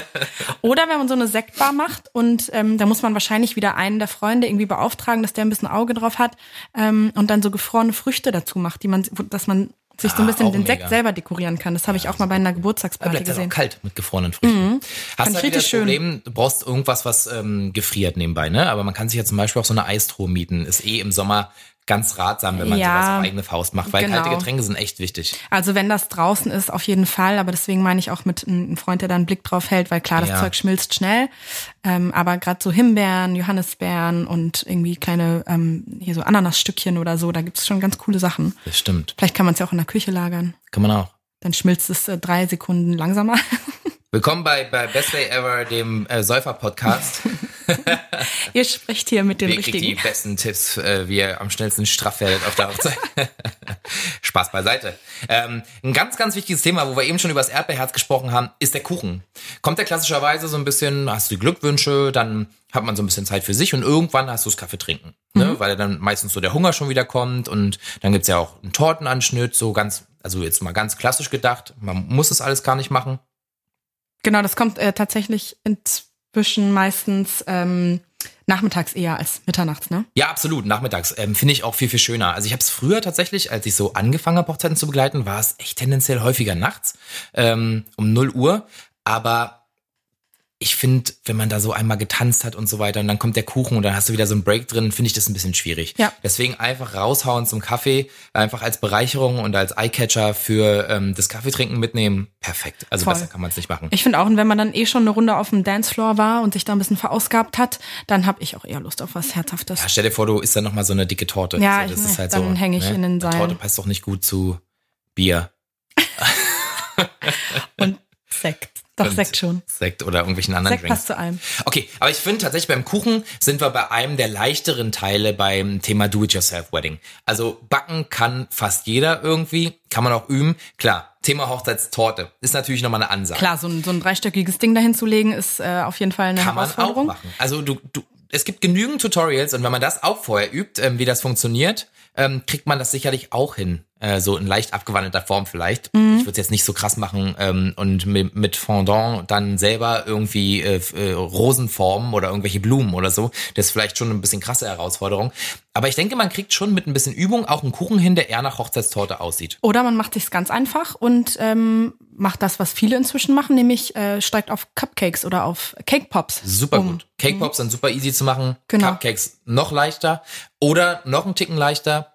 Oder wenn man so eine Sektbar macht und ähm, da muss man wahrscheinlich wieder einen der Freunde irgendwie beauftragen, dass der ein bisschen Auge drauf hat ähm, und dann so gefrorene Früchte dazu macht, die man, dass man sich so ein Ah, bisschen auch den mega. Sekt selber dekorieren kann. Das habe ich auch mal bei einer Geburtstagsparty bleibt das auch gesehen. kalt mit gefrorenen Früchten. Hast Fand du das richtig schön. Problem, du brauchst irgendwas, was ähm, gefriert nebenbei, ne? Aber man kann sich ja zum Beispiel auch so eine Eistruhe mieten. Ist eh im Sommer ganz ratsam, wenn man Ja, sowas auf eigene Faust macht, weil genau. kalte Getränke sind echt wichtig. Also wenn das draußen ist, auf jeden Fall. Aber deswegen meine ich auch mit einem Freund, der da einen Blick drauf hält, weil klar, das Ja. Zeug schmilzt schnell. Ähm, aber gerade so Himbeeren, Johannisbeeren und irgendwie kleine, ähm, hier so Ananasstückchen oder so, da gibt's schon ganz coole Sachen. Das stimmt. Vielleicht kann man es ja auch in der Küche lagern. Kann man auch. Dann schmilzt es äh, drei Sekunden langsamer. Willkommen bei, bei Best Day Ever, dem äh, Säufer-Podcast. Ihr sprecht hier mit den Wer kriegt die richtigen. besten Tipps, äh, wie ihr am schnellsten straff werdet auf der Hochzeit? Spaß beiseite. Ähm, ein ganz, ganz wichtiges Thema, wo wir eben schon über das Erdbeerherz gesprochen haben, ist der Kuchen. Kommt der klassischerweise so ein bisschen, hast du die Glückwünsche, dann hat man so ein bisschen Zeit für sich und irgendwann hast du das Kaffee trinken. Ne? Weil dann meistens so der Hunger schon wieder kommt und dann gibt's ja auch einen Tortenanschnitt, so ganz, also jetzt mal ganz klassisch gedacht. Man muss es alles gar nicht machen. Genau, das kommt äh, tatsächlich inzwischen meistens ähm, nachmittags eher als mitternachts, ne? Ja, absolut. Nachmittags ähm, finde ich auch viel, viel schöner. Also ich habe es früher tatsächlich, als ich so angefangen habe, Hochzeiten zu begleiten, war es echt tendenziell häufiger nachts ähm, um 0 Uhr. Aber ich finde, wenn man da so einmal getanzt hat und so weiter und dann kommt der Kuchen und dann hast du wieder so einen Break drin, finde ich das ein bisschen schwierig. Ja. Deswegen einfach raushauen zum Kaffee, einfach als Bereicherung und als Eyecatcher für ähm, das Kaffeetrinken mitnehmen. Perfekt. Also Voll. besser kann man es nicht machen. Ich finde auch, und wenn man dann eh schon eine Runde auf dem Dancefloor war und sich da ein bisschen verausgabt hat, dann habe ich auch eher Lust auf was Herzhaftes. Ja, stell dir vor, du isst dann noch mal so eine dicke Torte. Ja, so, das ich- ist halt dann so, häng ich in den Seilen. Torte passt doch nicht gut zu Bier. Und Sekt. Doch, Sekt schon. Sekt oder irgendwelchen anderen Sekt Drinks. passt zu allem. Okay, aber ich finde tatsächlich beim Kuchen sind wir bei einem der leichteren Teile beim Thema Do-it-yourself-Wedding. Also backen kann fast jeder irgendwie, kann man auch üben. Klar, Thema Hochzeitstorte ist natürlich nochmal eine Ansage. Klar, so ein, so ein dreistöckiges Ding dahin zu legen, ist äh, auf jeden Fall eine kann man auch Herausforderung. machen. Also du, du, es gibt genügend Tutorials und wenn man das auch vorher übt, ähm, wie das funktioniert, ähm, kriegt man das sicherlich auch hin. Äh, so in leicht abgewandelter Form vielleicht. Mhm. Ich würde es jetzt nicht so krass machen ähm, und mit, mit Fondant dann selber irgendwie äh, äh, Rosen formen oder irgendwelche Blumen oder so. Das ist vielleicht schon ein bisschen krasse Herausforderung. Aber ich denke, man kriegt schon mit ein bisschen Übung auch einen Kuchen hin, der eher nach Hochzeitstorte aussieht. Oder man macht sich's ganz einfach und ähm, macht das, was viele inzwischen machen, nämlich äh, steigt auf Cupcakes oder auf Cake Pops. Super um. gut. Cake Pops sind super easy zu machen. Genau. Cupcakes noch leichter. Oder noch einen Ticken leichter.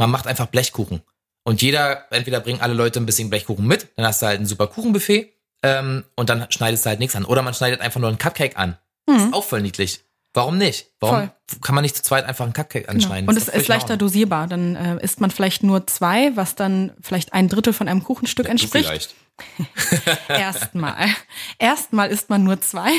Man macht einfach Blechkuchen. Und jeder, entweder bringen alle Leute ein bisschen Blechkuchen mit, dann hast du halt ein super Kuchenbuffet ähm, und dann schneidest du halt nichts an. Oder man schneidet einfach nur einen Cupcake an. Das ist auch voll niedlich. Warum nicht? Warum kann man nicht zu zweit einfach einen Cupcake Genau. anschneiden? Und Das es ist in leichter dosierbar. Dann äh, isst man vielleicht nur zwei, was dann vielleicht ein Drittel von einem Kuchenstück Du entspricht. vielleicht. Erstmal. Erstmal isst man nur zwei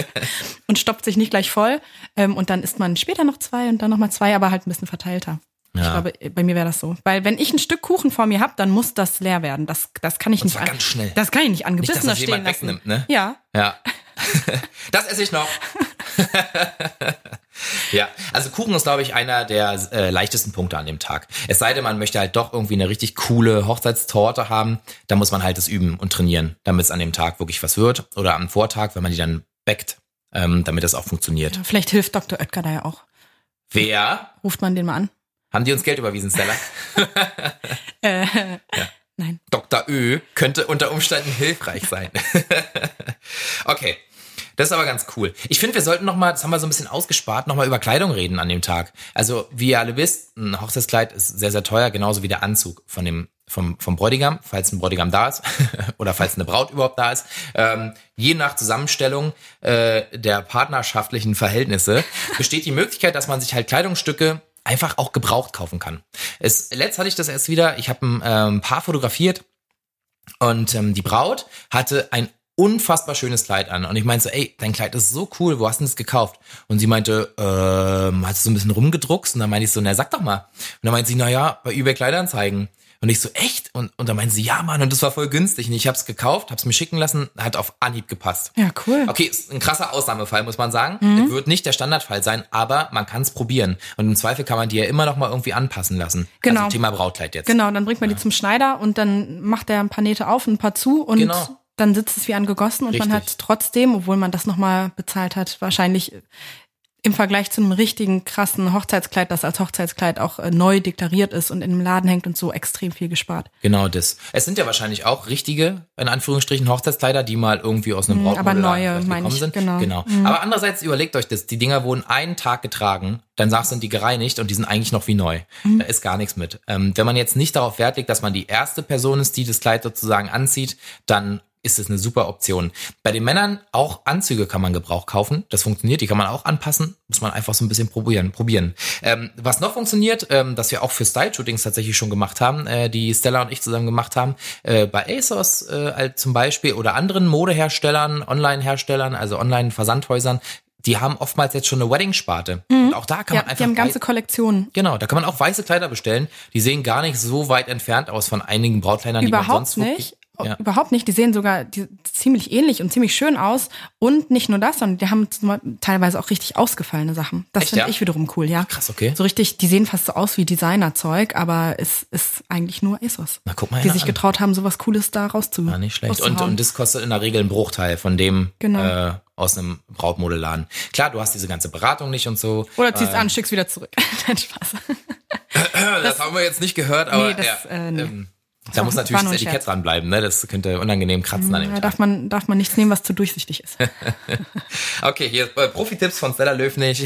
und stoppt sich nicht gleich voll. Ähm, und dann isst man später noch zwei und dann nochmal zwei, aber halt ein bisschen verteilter. Ich Ja. glaube, bei mir wäre das so. Weil wenn ich ein Stück Kuchen vor mir habe, dann muss das leer werden. Das, das kann ich nicht zwar an- ganz schnell. Das kann ich nicht angebissen Nicht, stehen jemand lassen. wegnimmt, ne? Ja. Ja. das esse ich noch. ja, also Kuchen ist, glaube ich, einer der äh, leichtesten Punkte an dem Tag. Es sei denn, man möchte halt doch irgendwie eine richtig coole Hochzeitstorte haben, da muss man halt das üben und trainieren, damit es an dem Tag wirklich was wird. Oder am Vortag, wenn man die dann backt, ähm, damit das auch funktioniert. Vielleicht hilft Dr. Oetker da ja auch. Wer? Ruft man den mal an? Haben die uns Geld überwiesen, Stella? Äh, Nein. Dr. Ö könnte unter Umständen hilfreich sein. okay. Das ist aber ganz cool. Ich finde, wir sollten noch mal, das haben wir so ein bisschen ausgespart, noch mal über Kleidung reden an dem Tag. Also, wie ihr alle wisst, ein Hochzeitskleid ist sehr, sehr teuer, genauso wie der Anzug von dem, vom, vom Bräutigam, falls ein Bräutigam da ist oder falls eine Braut überhaupt da ist. Ähm, je nach Zusammenstellung äh, der partnerschaftlichen Verhältnisse besteht die Möglichkeit, dass man sich halt Kleidungsstücke einfach auch gebraucht kaufen kann. Es, letzt hatte ich das erst wieder, ich habe ein ähm, Paar fotografiert und ähm, die Braut hatte ein unfassbar schönes Kleid an. Und ich meinte so, ey, dein Kleid ist so cool, wo hast du das gekauft? Und sie meinte, ähm, hast du so ein bisschen rumgedruckst? Und dann meinte ich so, na sag doch mal. Und dann meinte sie, na ja, bei eBay Kleidanzeigen. Und ich so, echt? Und, und dann meinte sie, ja Mann, und das war voll günstig. Und ich hab's gekauft, hab's mir schicken lassen, hat auf Anhieb gepasst. Ja, cool. Okay, ist ein krasser Ausnahmefall, muss man sagen. Mhm. Wird nicht der Standardfall sein, aber man kann es probieren. Und im Zweifel kann man die ja immer noch mal irgendwie anpassen lassen. Genau. Also Thema Brautkleid jetzt. Genau, dann bringt man die zum Schneider und dann macht er ein paar Nähte auf und ein paar zu und Genau. dann sitzt es wie angegossen und man Richtig. hat trotzdem, obwohl man das nochmal bezahlt hat, wahrscheinlich im Vergleich zu einem richtigen krassen Hochzeitskleid, das als Hochzeitskleid auch äh, neu deklariert ist und in einem Laden hängt und so extrem viel gespart. Genau das. Es sind ja wahrscheinlich auch richtige, in Anführungsstrichen, Hochzeitskleider, die mal irgendwie aus einem Mhm, Brautmodell aber neue, meine gekommen ich, sind. genau. genau. Aber andererseits überlegt euch das, die Dinger wurden einen Tag getragen, danach sind die gereinigt und die sind eigentlich noch wie neu. Mhm. Da ist gar nichts mit. Ähm, wenn man jetzt nicht darauf Wert legt, dass man die erste Person ist, die das Kleid sozusagen anzieht, dann ist es eine super Option. Bei den Männern auch Anzüge kann man Gebrauch kaufen. Das funktioniert, die kann man auch anpassen. Muss man einfach so ein bisschen probieren. probieren. Ähm, was noch funktioniert, ähm, das wir auch für Style-Shootings tatsächlich schon gemacht haben, äh, die Stella und ich zusammen gemacht haben, äh, bei ASOS äh, zum Beispiel oder anderen Modeherstellern, Online-Herstellern, also Online-Versandhäusern, die haben oftmals jetzt schon eine Wedding-Sparte. Und auch da kann Ja, man einfach die haben ganze Kollektionen. Genau, da kann man auch weiße Kleider bestellen. Die sehen gar nicht so weit entfernt aus von einigen Brautkleidern, die man Überhaupt sonst wirklich- nicht. Ja. Überhaupt nicht. Die sehen sogar die, ziemlich ähnlich und ziemlich schön aus. Und nicht nur das, sondern die haben teilweise auch richtig ausgefallene Sachen. Das finde ja? ich wiederum cool, ja. Krass, okay. So richtig, die sehen fast so aus wie Designerzeug, aber es ist eigentlich nur ASOS. Na, guck mal Die sich an. getraut haben, sowas Cooles da rauszu. Ja, nicht schlecht. Und, und das kostet in der Regel einen Bruchteil von dem Genau. äh, aus einem Brautmodeladen. Klar, du hast diese ganze Beratung nicht und so. Oder ziehst an, schickst wieder zurück. Nein, Spaß. Das, haben wir jetzt nicht gehört, aber Nee, das, ja, äh, nee. ähm, da muss natürlich das Etikett dranbleiben, ne? Das könnte unangenehm kratzen an dem Da darf man, darf man nichts nehmen, was zu durchsichtig ist. Okay, hier äh, Profi-Tipps von Stella Löwnig.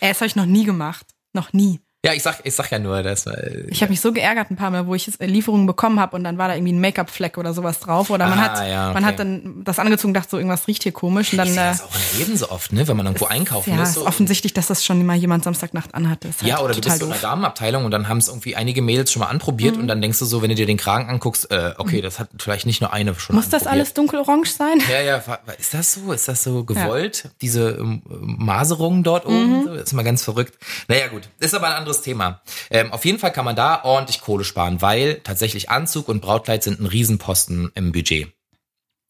Ey, das habe ich noch nie gemacht. Noch nie. Ja, ich sag, ich sag ja nur, dass äh, Ich habe mich so geärgert ein paar Mal, wo ich Lieferungen bekommen habe und dann war da irgendwie ein Make-up-Fleck oder sowas drauf. Oder man Ah, hat, ja, okay. man hat dann das angezogen, und dachte so, irgendwas riecht hier komisch. Und dann, ich sehe äh, das auch in Läden so oft, ne? Wenn man irgendwo einkaufen ja, ist. ist So, offensichtlich, dass das schon mal jemand Samstagnacht anhatte. Ist halt Ja, oder du bist so in doof. der Damenabteilung und dann haben es irgendwie einige Mädels schon mal anprobiert und dann denkst du so, wenn du dir den Kragen anguckst, äh, okay, das hat vielleicht nicht nur eine schon Mhm. Muss das anprobiert. alles dunkelorange sein? Ja, ja, ist das so? Ist das so gewollt? Diese ähm, Maserung dort oben? Das ist mal ganz verrückt. Naja, gut. Ist aber ein anderes Thema. Ähm, auf jeden Fall kann man da ordentlich Kohle sparen, weil tatsächlich Anzug und Brautkleid sind ein Riesenposten im Budget.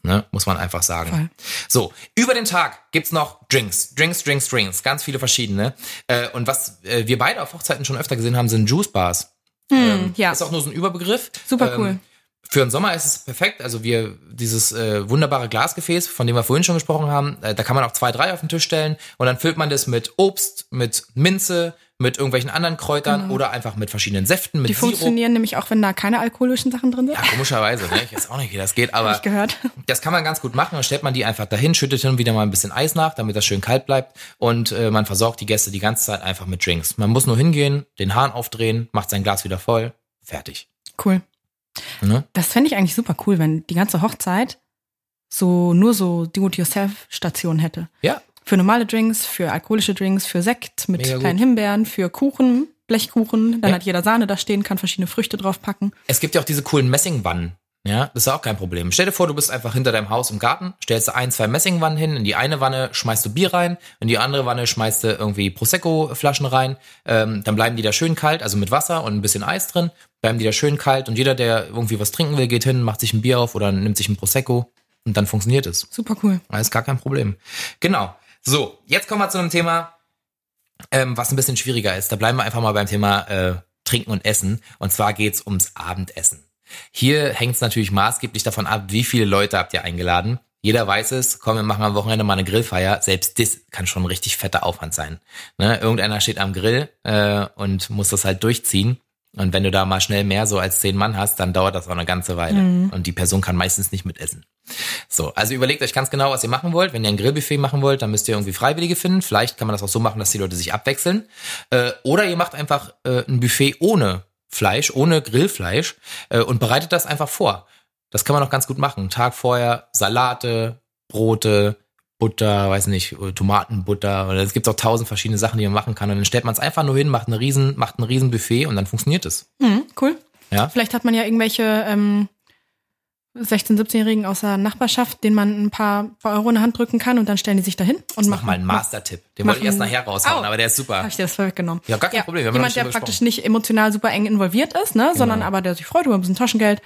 Ne? Muss man einfach sagen. Voll. So, über den Tag gibt's noch Drinks. Drinks, Drinks, Drinks. Ganz viele verschiedene. Äh, und was äh, wir beide auf Hochzeiten schon öfter gesehen haben, sind Juice Bars. Hm, ja, Ist auch nur so ein Überbegriff. super Ähm, cool. für den Sommer ist es perfekt. Also wir, dieses äh, wunderbare Glasgefäß, von dem wir vorhin schon gesprochen haben, äh, da kann man auch zwei, drei auf den Tisch stellen und dann füllt man das mit Obst, mit Minze, mit irgendwelchen anderen Kräutern oder einfach mit verschiedenen Säften, mit Genau. Die Sirup. funktionieren nämlich auch, wenn da keine alkoholischen Sachen drin sind. Ja, komischerweise, ne? Ich weiß auch nicht, wie das geht, aber ich gehört. das kann man ganz gut machen. Dann stellt man die einfach dahin, schüttet hin und wieder mal ein bisschen Eis nach, damit das schön kalt bleibt. Und äh, man versorgt die Gäste die ganze Zeit einfach mit Drinks. Man muss nur hingehen, den Hahn aufdrehen, macht sein Glas wieder voll, fertig. Cool. Ne? Das fände ich eigentlich super cool, wenn die ganze Hochzeit so nur so Do-it-yourself-Stationen hätte. Ja, Für normale Drinks, für alkoholische Drinks, für Sekt mit Mega gut. kleinen Himbeeren, für Kuchen, Blechkuchen. Dann Ja. hat jeder Sahne da stehen, kann verschiedene Früchte draufpacken. Es gibt ja auch diese coolen Messingwannen. Ja, das ist auch kein Problem. Stell dir vor, du bist einfach hinter deinem Haus im Garten, stellst du ein, zwei Messingwannen hin, in die eine Wanne schmeißt du Bier rein, in die andere Wanne schmeißt du irgendwie Prosecco-Flaschen rein, ähm, dann bleiben die da schön kalt, also mit Wasser und ein bisschen Eis drin, bleiben die da schön kalt und jeder, der irgendwie was trinken will, geht hin, macht sich ein Bier auf oder nimmt sich ein Prosecco und dann funktioniert es. Super cool. Das ist gar kein Problem. Genau. So, jetzt kommen wir zu einem Thema, ähm, was ein bisschen schwieriger ist. Da bleiben wir einfach mal beim Thema äh, Trinken und Essen. Und zwar geht's ums Abendessen. Hier hängt es natürlich maßgeblich davon ab, wie viele Leute habt ihr eingeladen. Jeder weiß es, komm, wir machen am Wochenende mal eine Grillfeier. Selbst das kann schon ein richtig fetter Aufwand sein. Ne? Irgendeiner steht am Grill äh, und muss das halt durchziehen. Und wenn du da mal schnell mehr so als zehn Mann hast, dann dauert das auch eine ganze Weile. Und die Person kann meistens nicht mitessen. So, also überlegt euch ganz genau, was ihr machen wollt. Wenn ihr ein Grillbuffet machen wollt, dann müsst ihr irgendwie Freiwillige finden. Vielleicht kann man das auch so machen, dass die Leute sich abwechseln. Äh, oder ihr macht einfach äh, ein Buffet ohne Fleisch, ohne Grillfleisch äh, und bereitet das einfach vor. Das kann man auch ganz gut machen. Einen Tag vorher Salate, Brote, Butter, weiß nicht, Tomatenbutter. Oder es gibt auch tausend verschiedene Sachen, die man machen kann. Und dann stellt man es einfach nur hin, macht, eine riesen, macht ein riesen Buffet und dann funktioniert es. Mhm, cool. Ja. Vielleicht hat man ja irgendwelche ähm, 16-, 17-Jährigen aus der Nachbarschaft, denen man ein paar, paar Euro in die Hand drücken kann und dann stellen die sich dahin und machen noch mal ein Master-Tipp. Den wollte ich erst nachher raushauen, Au. aber der ist super. Habe ich dir das vorweggenommen? Ja, gar kein Problem, haben noch Jemand, der praktisch nicht emotional super eng involviert ist, ne, sondern Genau. aber der sich freut über ein bisschen Taschengeld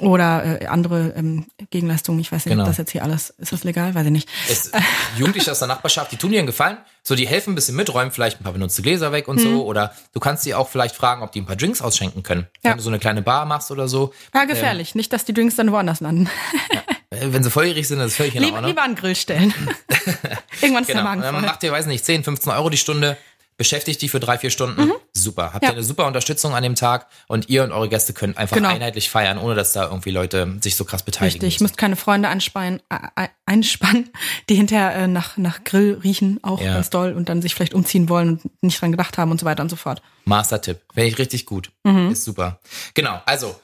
oder äh, andere ähm, Gegenleistungen. Ich weiß nicht, Genau. ob das jetzt hier alles, ist das legal? Weiß ich nicht. Es, Jugendliche aus der Nachbarschaft, die tun dir einen Gefallen. So, die helfen ein bisschen mit, räumen vielleicht ein paar benutzte Gläser weg und so. Oder du kannst die auch vielleicht fragen, ob die ein paar Drinks ausschenken können. Ja. Wenn du so eine kleine Bar machst oder so. Ja, gefährlich. Nicht, dass die Drinks dann woanders landen. Äh, Äh, Wenn sie volljährig sind, das ist völlig in Ordnung. lieber an Grill stellen. Irgendwann ist der Genau. Magen Und dann voll. macht ihr, weiß nicht, 10, 15 Euro die Stunde, beschäftigt die für drei, vier Stunden. Super. Habt. Ja. ihr eine super Unterstützung an dem Tag und ihr und eure Gäste können einfach Genau. einheitlich feiern, ohne dass da irgendwie Leute sich so krass beteiligen Richtig, müssen. müsst keine Freunde anspeien, äh, einspannen, die hinterher äh, nach, nach Grill riechen, auch Ja. ganz doll, und dann sich vielleicht umziehen wollen und nicht dran gedacht haben und so weiter und so fort. Master-Tipp. Wäre ich richtig gut. Mhm. Ist super. Genau, also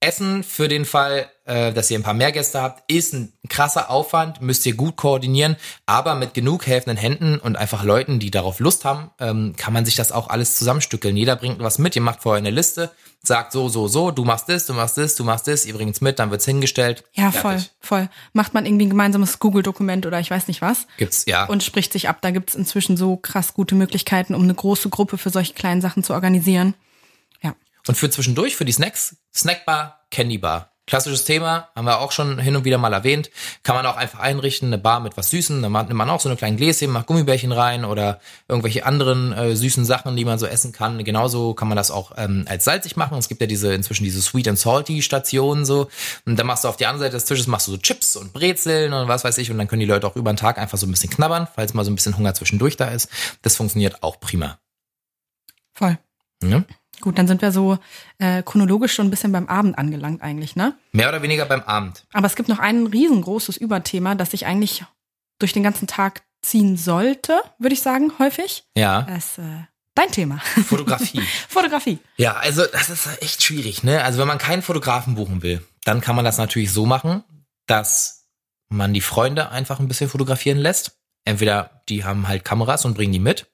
Essen für den Fall, äh, dass ihr ein paar mehr Gäste habt, ist ein krasser Aufwand, müsst ihr gut koordinieren, aber mit genug helfenden Händen und einfach Leuten, die darauf Lust haben, ähm, kann man sich das auch alles zusammenstückeln. Jeder bringt was mit, ihr macht vorher eine Liste, sagt so, so, so, du machst das, du machst das, du machst das, ihr bringt's mit, dann wird's hingestellt. Ja, Fertig. voll, voll. Macht man irgendwie ein gemeinsames Google-Dokument oder ich weiß nicht was Gibt's, ja. und spricht sich ab. Da gibt's inzwischen so krass gute Möglichkeiten, um eine große Gruppe für solche kleinen Sachen zu organisieren. Und für zwischendurch, für die Snacks, Snackbar, Candybar. Klassisches Thema, haben wir auch schon hin und wieder mal erwähnt. Kann man auch einfach einrichten, eine Bar mit was Süßen. Dann nimmt man auch so eine kleinen Gläschen, macht Gummibärchen rein oder irgendwelche anderen äh, süßen Sachen, die man so essen kann. Genauso kann man das auch ähm, als salzig machen. Es gibt ja diese inzwischen diese Sweet and Salty Stationen so. Und dann machst du auf die andere Seite des Tisches machst du so Chips und Brezeln und was weiß ich. Und dann können die Leute auch über den Tag einfach so ein bisschen knabbern, falls mal so ein bisschen Hunger zwischendurch da ist. Das funktioniert auch prima. Voll. Ja? Gut, dann sind wir so äh, chronologisch schon ein bisschen beim Abend angelangt eigentlich, ne? Mehr oder weniger beim Abend. Aber es gibt noch ein riesengroßes Überthema, das sich eigentlich durch den ganzen Tag ziehen sollte, würde ich sagen, häufig. Ja. Das ist äh, dein Thema. Fotografie. Fotografie. Ja, also das ist echt schwierig, ne? Also wenn man keinen Fotografen buchen will, dann kann man das natürlich so machen, dass man die Freunde einfach ein bisschen fotografieren lässt. Entweder die haben halt Kameras und bringen die mit.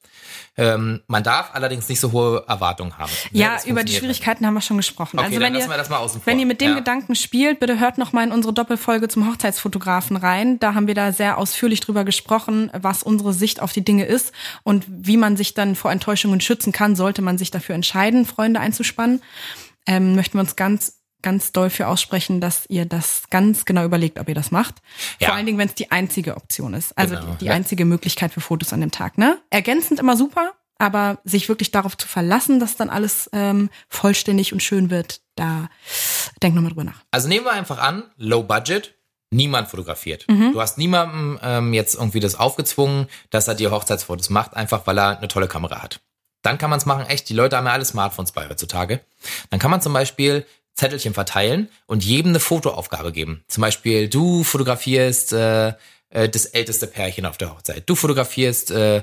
Ähm, man darf allerdings nicht so hohe Erwartungen haben. Ne? Ja, über die Schwierigkeiten haben wir schon gesprochen. Okay, also dann wenn ihr, das mal außen vor. wenn ihr mit dem Ja. Gedanken spielt, bitte hört noch mal in unsere Doppelfolge zum Hochzeitsfotografen rein. Da haben wir da sehr ausführlich drüber gesprochen, was unsere Sicht auf die Dinge ist und wie man sich dann vor Enttäuschungen schützen kann, sollte man sich dafür entscheiden, Freunde einzuspannen. Ähm, möchten wir uns ganz ganz doll für aussprechen, dass ihr das ganz genau überlegt, ob ihr das macht. Ja. Vor allen Dingen, wenn es die einzige Option ist. Also Genau. die, die Ja. einzige Möglichkeit für Fotos an dem Tag. Ne? Ergänzend immer super, aber sich wirklich darauf zu verlassen, dass dann alles ähm, vollständig und schön wird, da denk nochmal drüber nach. Also nehmen wir einfach an, low budget, niemand fotografiert. Mhm. Du hast niemandem ähm, jetzt irgendwie das aufgezwungen, dass er dir Hochzeitsfotos macht, einfach weil er eine tolle Kamera hat. Dann kann man es machen, echt, die Leute haben ja alle Smartphones bei heutzutage. Dann kann man zum Beispiel Zettelchen verteilen und jedem eine Fotoaufgabe geben. Zum Beispiel, du fotografierst äh, äh, das älteste Pärchen auf der Hochzeit. Du fotografierst äh,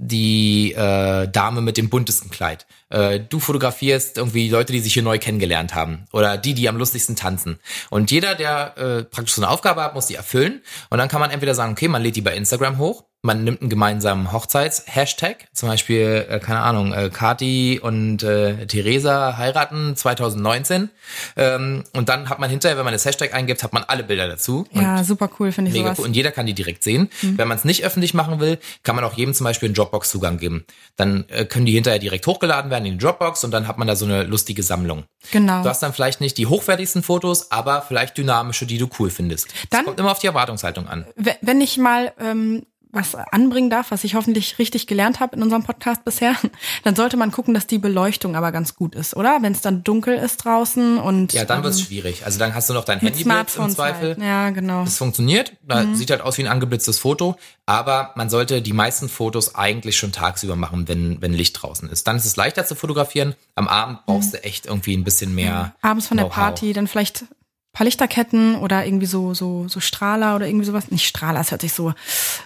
die äh, Dame mit dem buntesten Kleid. Äh, du fotografierst irgendwie Leute, die sich hier neu kennengelernt haben. Oder die, die am lustigsten tanzen. Und jeder, der äh, praktisch so eine Aufgabe hat, muss die erfüllen. Und dann kann man entweder sagen, okay, man lädt die bei Instagram hoch. Man nimmt einen gemeinsamen Hochzeits-Hashtag, zum Beispiel, äh, keine Ahnung, äh, Kati und äh, Theresa heiraten 2019. Ähm, und dann hat man hinterher, wenn man das Hashtag eingibt, hat man alle Bilder dazu. Ja, super cool, finde ich Mega sowas. cool. Und jeder kann die direkt sehen. Wenn man es nicht öffentlich machen will, kann man auch jedem zum Beispiel einen Dropbox-Zugang geben. Dann äh, können die hinterher direkt hochgeladen werden in die Dropbox und dann hat man da so eine lustige Sammlung. Genau. Du hast dann vielleicht nicht die hochwertigsten Fotos, aber vielleicht dynamische, die du cool findest. Dann- das kommt immer auf die Erwartungshaltung an. Wenn ich mal ähm, was anbringen darf, was ich hoffentlich richtig gelernt habe in unserem Podcast bisher, dann sollte man gucken, dass die Beleuchtung aber ganz gut ist, oder? Wenn es dann dunkel ist draußen und Ja, dann wird's ähm, schwierig. Also dann hast du noch dein Handybild im Smartphones Zweifel. Halt. Ja, genau. Das funktioniert. Da Mhm. sieht halt aus wie ein angeblitztes Foto. Aber man sollte die meisten Fotos eigentlich schon tagsüber machen, wenn, wenn Licht draußen ist. Dann ist es leichter zu fotografieren. Am Abend brauchst du echt irgendwie ein bisschen mehr. Abends von der. Party dann vielleicht paar Lichterketten oder irgendwie so so so Strahler oder irgendwie sowas. Nicht Strahler, es hört sich so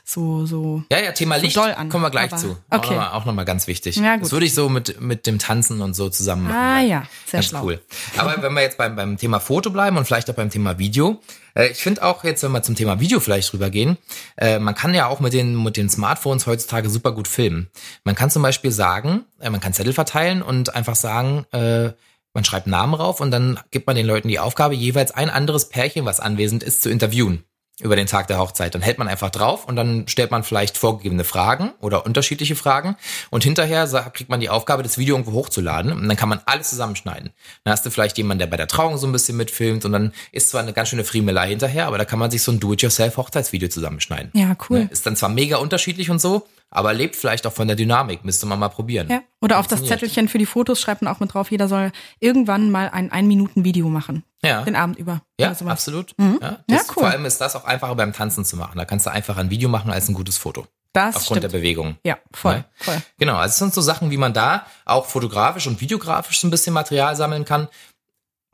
so so Ja, ja, Thema Licht doll an, kommen wir gleich zu. okay. Auch nochmal auch noch mal ganz wichtig. Ja, gut. Das würde ich so mit, mit dem Tanzen und so zusammen machen. Ah ja, sehr Ganz schlau. cool. Aber wenn wir jetzt beim, beim Thema Foto bleiben und vielleicht auch beim Thema Video, äh, ich finde auch jetzt, wenn wir zum Thema Video vielleicht rübergehen, äh, man kann ja auch mit den, mit den Smartphones heutzutage super gut filmen. Man kann zum Beispiel sagen, äh, man kann Zettel verteilen und einfach sagen, äh, man schreibt Namen rauf und dann gibt man den Leuten die Aufgabe, jeweils ein anderes Pärchen, was anwesend ist, zu interviewen über den Tag der Hochzeit. Dann hält man einfach drauf und dann stellt man vielleicht vorgegebene Fragen oder unterschiedliche Fragen und hinterher kriegt man die Aufgabe, das Video irgendwo hochzuladen und dann kann man alles zusammenschneiden. Dann hast du vielleicht jemanden, der bei der Trauung so ein bisschen mitfilmt und dann ist zwar eine ganz schöne Friemelei hinterher, aber da kann man sich so ein Do-it-yourself-Hochzeitsvideo zusammenschneiden. Ja, cool. Ne? Ist dann zwar mega unterschiedlich und so, aber lebt vielleicht auch von der Dynamik. Müsste man mal probieren. Ja. Oder auf das. Zettelchen für die Fotos schreibt man auch mit drauf, jeder soll irgendwann mal ein Ein-Minuten-Video machen. Ja. Den Abend über. Ja, absolut. Mhm. Ja, Ja, das, cool. Vor allem ist das auch einfacher beim Tanzen zu machen. Da kannst du einfach ein Video machen als ein gutes Foto. Das Aufgrund stimmt. der Bewegung. Ja, voll, Ja. voll. Genau, also es sind so Sachen, wie man da auch fotografisch und videografisch so ein bisschen Material sammeln kann.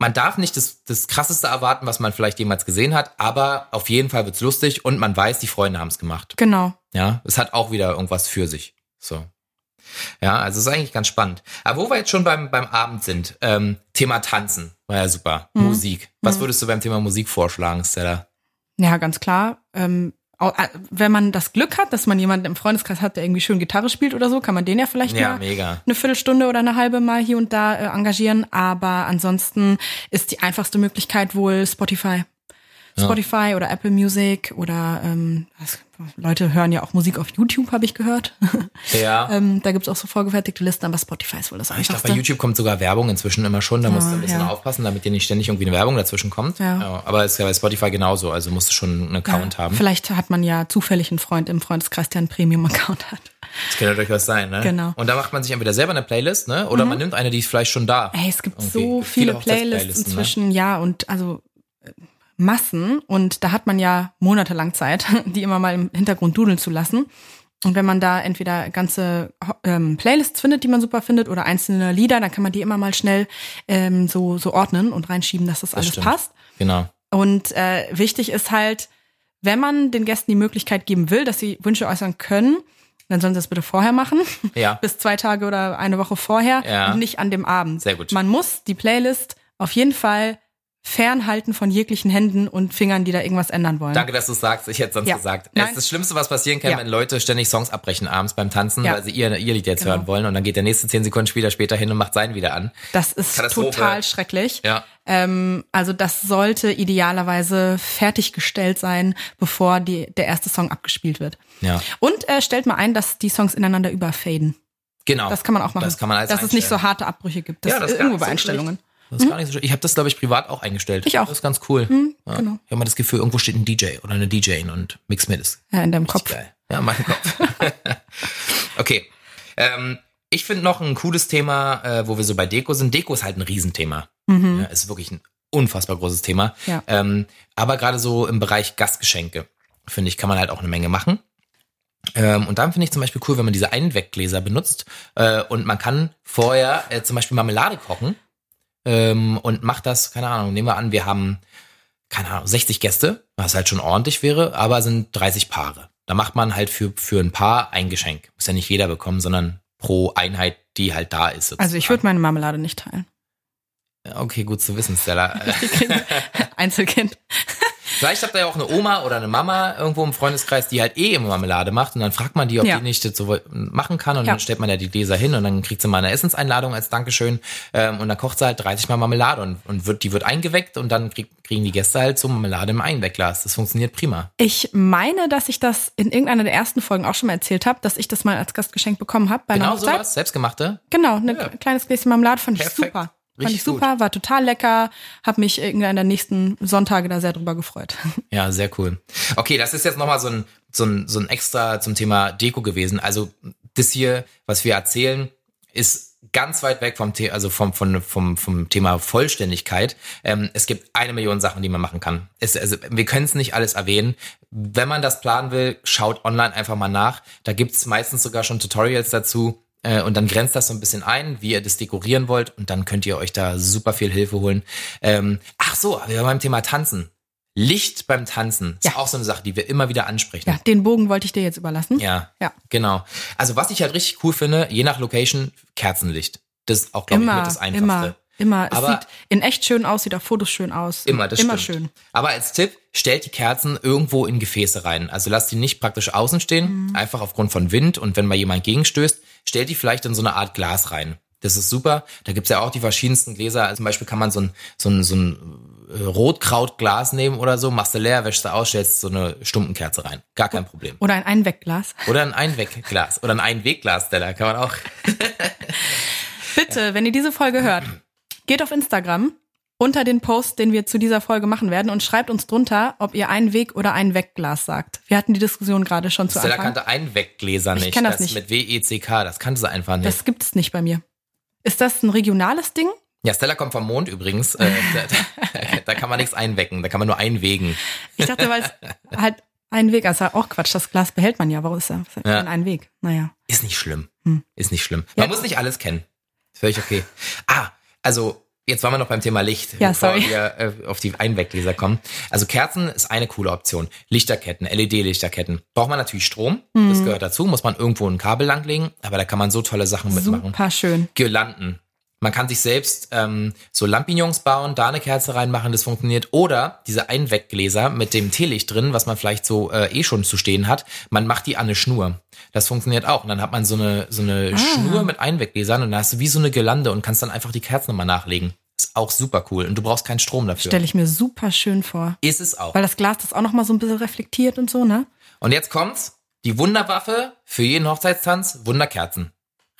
Man darf nicht das, das Krasseste erwarten, was man vielleicht jemals gesehen hat, aber auf jeden Fall wird's lustig und man weiß, die Freunde haben es gemacht. Genau. Ja, es hat auch wieder irgendwas für sich. So. Ja, also es ist eigentlich ganz spannend. Aber wo wir jetzt schon beim, beim Abend sind, ähm, Thema Tanzen, war ja super. Mhm. Musik. Was würdest du beim Thema Musik vorschlagen, Stella? Ja, ganz klar. Ähm, äh, wenn man das Glück hat, dass man jemanden im Freundeskreis hat, der irgendwie schön Gitarre spielt oder so, kann man den ja vielleicht Ja, mal mega. eine Viertelstunde oder eine halbe mal hier und da äh, engagieren. Aber ansonsten ist die einfachste Möglichkeit wohl Spotify. Ja. Spotify oder Apple Music oder ähm, was, Leute hören ja auch Musik auf YouTube, habe ich gehört. Ja. ähm, da gibt's auch so vorgefertigte Listen, aber Spotify ist wohl das Ich glaube, einfachste. bei YouTube kommt sogar Werbung inzwischen immer schon. Da musst du ein bisschen ja. aufpassen, damit dir nicht ständig irgendwie eine Werbung dazwischen kommt. Ja. aber es ist ja bei Spotify genauso. Also musst du schon einen Account ja, haben. Vielleicht hat man ja zufällig einen Freund im Freundeskreis, der einen Premium-Account hat. Das kann ja durchaus sein, ne? Genau. Mhm. Und da macht man sich entweder selber eine Playlist, ne? Oder man nimmt eine, die ist vielleicht schon da. Ey, es gibt Irgendwie. so Viele viele Hochzeitsplaylists, Playlists ne? inzwischen, ja, und also äh, Massen. Und da hat man ja monatelang Zeit, die immer mal im Hintergrund dudeln zu lassen. Und wenn man da entweder ganze ähm, Playlists findet, die man super findet, oder einzelne Lieder, dann kann man die immer mal schnell ähm, so, so ordnen und reinschieben, dass das, alles stimmt. passt. Genau. Und äh, wichtig ist halt, wenn man den Gästen die Möglichkeit geben will, dass sie Wünsche äußern können, dann sollen sie das bitte vorher machen. Ja. Bis zwei Tage oder eine Woche vorher Ja. und nicht an dem Abend. Sehr gut. Man muss die Playlist auf jeden Fall fernhalten von jeglichen Händen und Fingern, die da irgendwas ändern wollen. Danke, dass du sagst. Ich hätte sonst Ja. gesagt. Nein. Es ist das Schlimmste, was passieren kann, Ja. wenn Leute ständig Songs abbrechen abends beim Tanzen, Ja. weil sie ihr, ihr Lied jetzt Genau. hören wollen und dann geht der nächste zehn Sekunden später später hin und macht sein wieder an. Das ist total schrecklich. Ja. Ähm, also das sollte idealerweise fertiggestellt sein, bevor die, der erste Song abgespielt wird. Ja. Und äh, stellt mal ein, dass die Songs ineinander überfaden. Genau. Das kann man auch machen. Das kann man alles Dass es nicht so harte Abbrüche gibt. Das Ja, das ist irgendwo bei Einstellungen. Das ist gar nicht so. Ich habe das, glaube ich, privat auch eingestellt. Ich auch. Das ist ganz cool. ja. genau. Ich habe mal das Gefühl, irgendwo steht ein DJ oder eine DJ und mix mir das. Ja, in deinem Kopf. Geil. Ja, in meinem Kopf. okay. Ähm, ich finde noch ein cooles Thema, äh, wo wir so bei Deko sind. Deko ist halt ein Riesenthema. Ja, ist wirklich ein unfassbar großes Thema. Mhm. Ja. Ähm, aber gerade so im Bereich Gastgeschenke, finde ich, kann man halt auch eine Menge machen. Ähm, und dann finde ich zum Beispiel cool, wenn man diese Einweggläser benutzt äh, und man kann vorher äh, zum Beispiel Marmelade kochen ähm, und macht das, keine Ahnung, nehmen wir an, wir haben, keine Ahnung, 60 Gäste, was halt schon ordentlich wäre, aber sind 30 Paare. Da macht man halt für, für ein Paar ein Geschenk. Muss ja nicht jeder bekommen, sondern pro Einheit, die halt da ist. Also ich würde meine Marmelade nicht teilen. Okay, gut zu wissen, Stella. Einzelkind. Vielleicht habt ihr ja auch eine Oma oder eine Mama irgendwo im Freundeskreis, die halt eh immer Marmelade macht und dann fragt man die, ob Ja. die nicht das so machen kann und Ja. dann stellt man ja die Gläser hin und dann kriegt sie mal eine Essenseinladung als Dankeschön ähm, und dann kocht sie halt 30 Mal Marmelade und, und wird, die wird eingeweckt und dann krieg, kriegen die Gäste halt so Marmelade im Einwegglas. Das funktioniert prima. Ich meine, dass ich das in irgendeiner der ersten Folgen auch schon mal erzählt habe, dass ich das mal als Gastgeschenk bekommen habe bei einer Genau sowas, selbstgemachte. Genau, ein Ja. kleines Gläschen Marmelade fand ich Perfekt. super. Fand ich super, war total lecker, habe mich irgendwann der nächsten Sonntage da sehr drüber gefreut. Ja, sehr cool. Okay, das ist jetzt nochmal so ein, so, ein, so ein extra zum Thema Deko gewesen. Also das hier, was wir erzählen, ist ganz weit weg vom, The also vom, vom, vom, vom Thema Vollständigkeit. Ähm, es gibt eine Million Sachen, die man machen kann. Es, also, wir können es nicht alles erwähnen. Wenn man das planen will, schaut online einfach mal nach. Da gibt's meistens sogar schon Tutorials dazu. Äh, und dann grenzt das so ein bisschen ein, wie ihr das dekorieren wollt. Und dann könnt ihr euch da super viel Hilfe holen. Ähm, ach so, wir waren beim Thema Tanzen. Licht beim Tanzen ist Ja. auch so eine Sache, die wir immer wieder ansprechen. Ja, den Bogen wollte ich dir jetzt überlassen. Ja, Ja. genau. Also was ich halt richtig cool finde, je nach Location, Kerzenlicht. Das ist auch, glaube ich, mit das Einfachste. immer, immer. Es Aber- sieht in echt schön aus, sieht auf Fotos schön aus. Immer, das Immer stimmt. schön. Aber als Tipp, stellt die Kerzen irgendwo in Gefäße rein. Also lasst die nicht praktisch außen stehen, Mhm. einfach aufgrund von Wind. Und wenn mal jemand gegenstößt, stellt die vielleicht in so eine Art Glas rein. Das ist super. Da gibt's ja auch die verschiedensten Gläser. Also zum Beispiel kann man so ein, so ein, so ein äh, Rotkrautglas nehmen oder so, machst du leer, wäschst du aus, stellst so eine Stumpenkerze rein. Gar kein Problem. Oder ein Einwegglas. Oder ein Einwegglas. Oder ein Einwegglas, da kann man auch. Bitte, wenn ihr diese Folge hört, geht auf Instagram unter den Post, den wir zu dieser Folge machen werden und schreibt uns drunter, ob ihr ein Weg oder ein Wegglas sagt. Wir hatten die Diskussion gerade schon zu Stella Anfang. kannte ein Weggläser Ich nicht. kenn das nicht. mit W-E-C-K, das kannte sie einfach nicht. Das gibt es nicht bei mir. Ist das ein regionales Ding? ja, Stella kommt vom Mond übrigens. Äh, da, da, da kann man nichts einwecken, da kann man nur einwegen. Ich dachte, weil es halt ein Weg, also auch Quatsch, das Glas behält man ja, warum ist ja Ja. ein Weg? Naja. Ist nicht schlimm. Hm. Ist nicht schlimm. Man Ja. muss nicht alles kennen. Völlig okay. Ah, also jetzt waren wir noch beim Thema Licht, Ja, bevor sorry. wir äh, auf die Einweggläser kommen. Also Kerzen ist eine coole Option. Lichterketten, LED-Lichterketten. Braucht man natürlich Strom, Mhm. das gehört dazu, muss man irgendwo ein Kabel langlegen, aber da kann man so tolle Sachen mitmachen. Super schön. Girlanden. Man kann sich selbst ähm, so Lampignons bauen, da eine Kerze reinmachen, das funktioniert. Oder diese Einweggläser mit dem Teelicht drin, was man vielleicht so äh, eh schon zu stehen hat. Man macht die an eine Schnur. Das funktioniert auch. Und dann hat man so eine, so eine Ah. Schnur mit Einweggläsern und da hast du wie so eine Girlande und kannst dann einfach die Kerzen nochmal nachlegen. Ist auch super cool. Und du brauchst keinen Strom dafür. Stelle ich mir super schön vor. Ist es auch. Weil das Glas das auch noch mal so ein bisschen reflektiert und so, ne? Und jetzt kommt's. Die Wunderwaffe für jeden Hochzeitstanz, Wunderkerzen.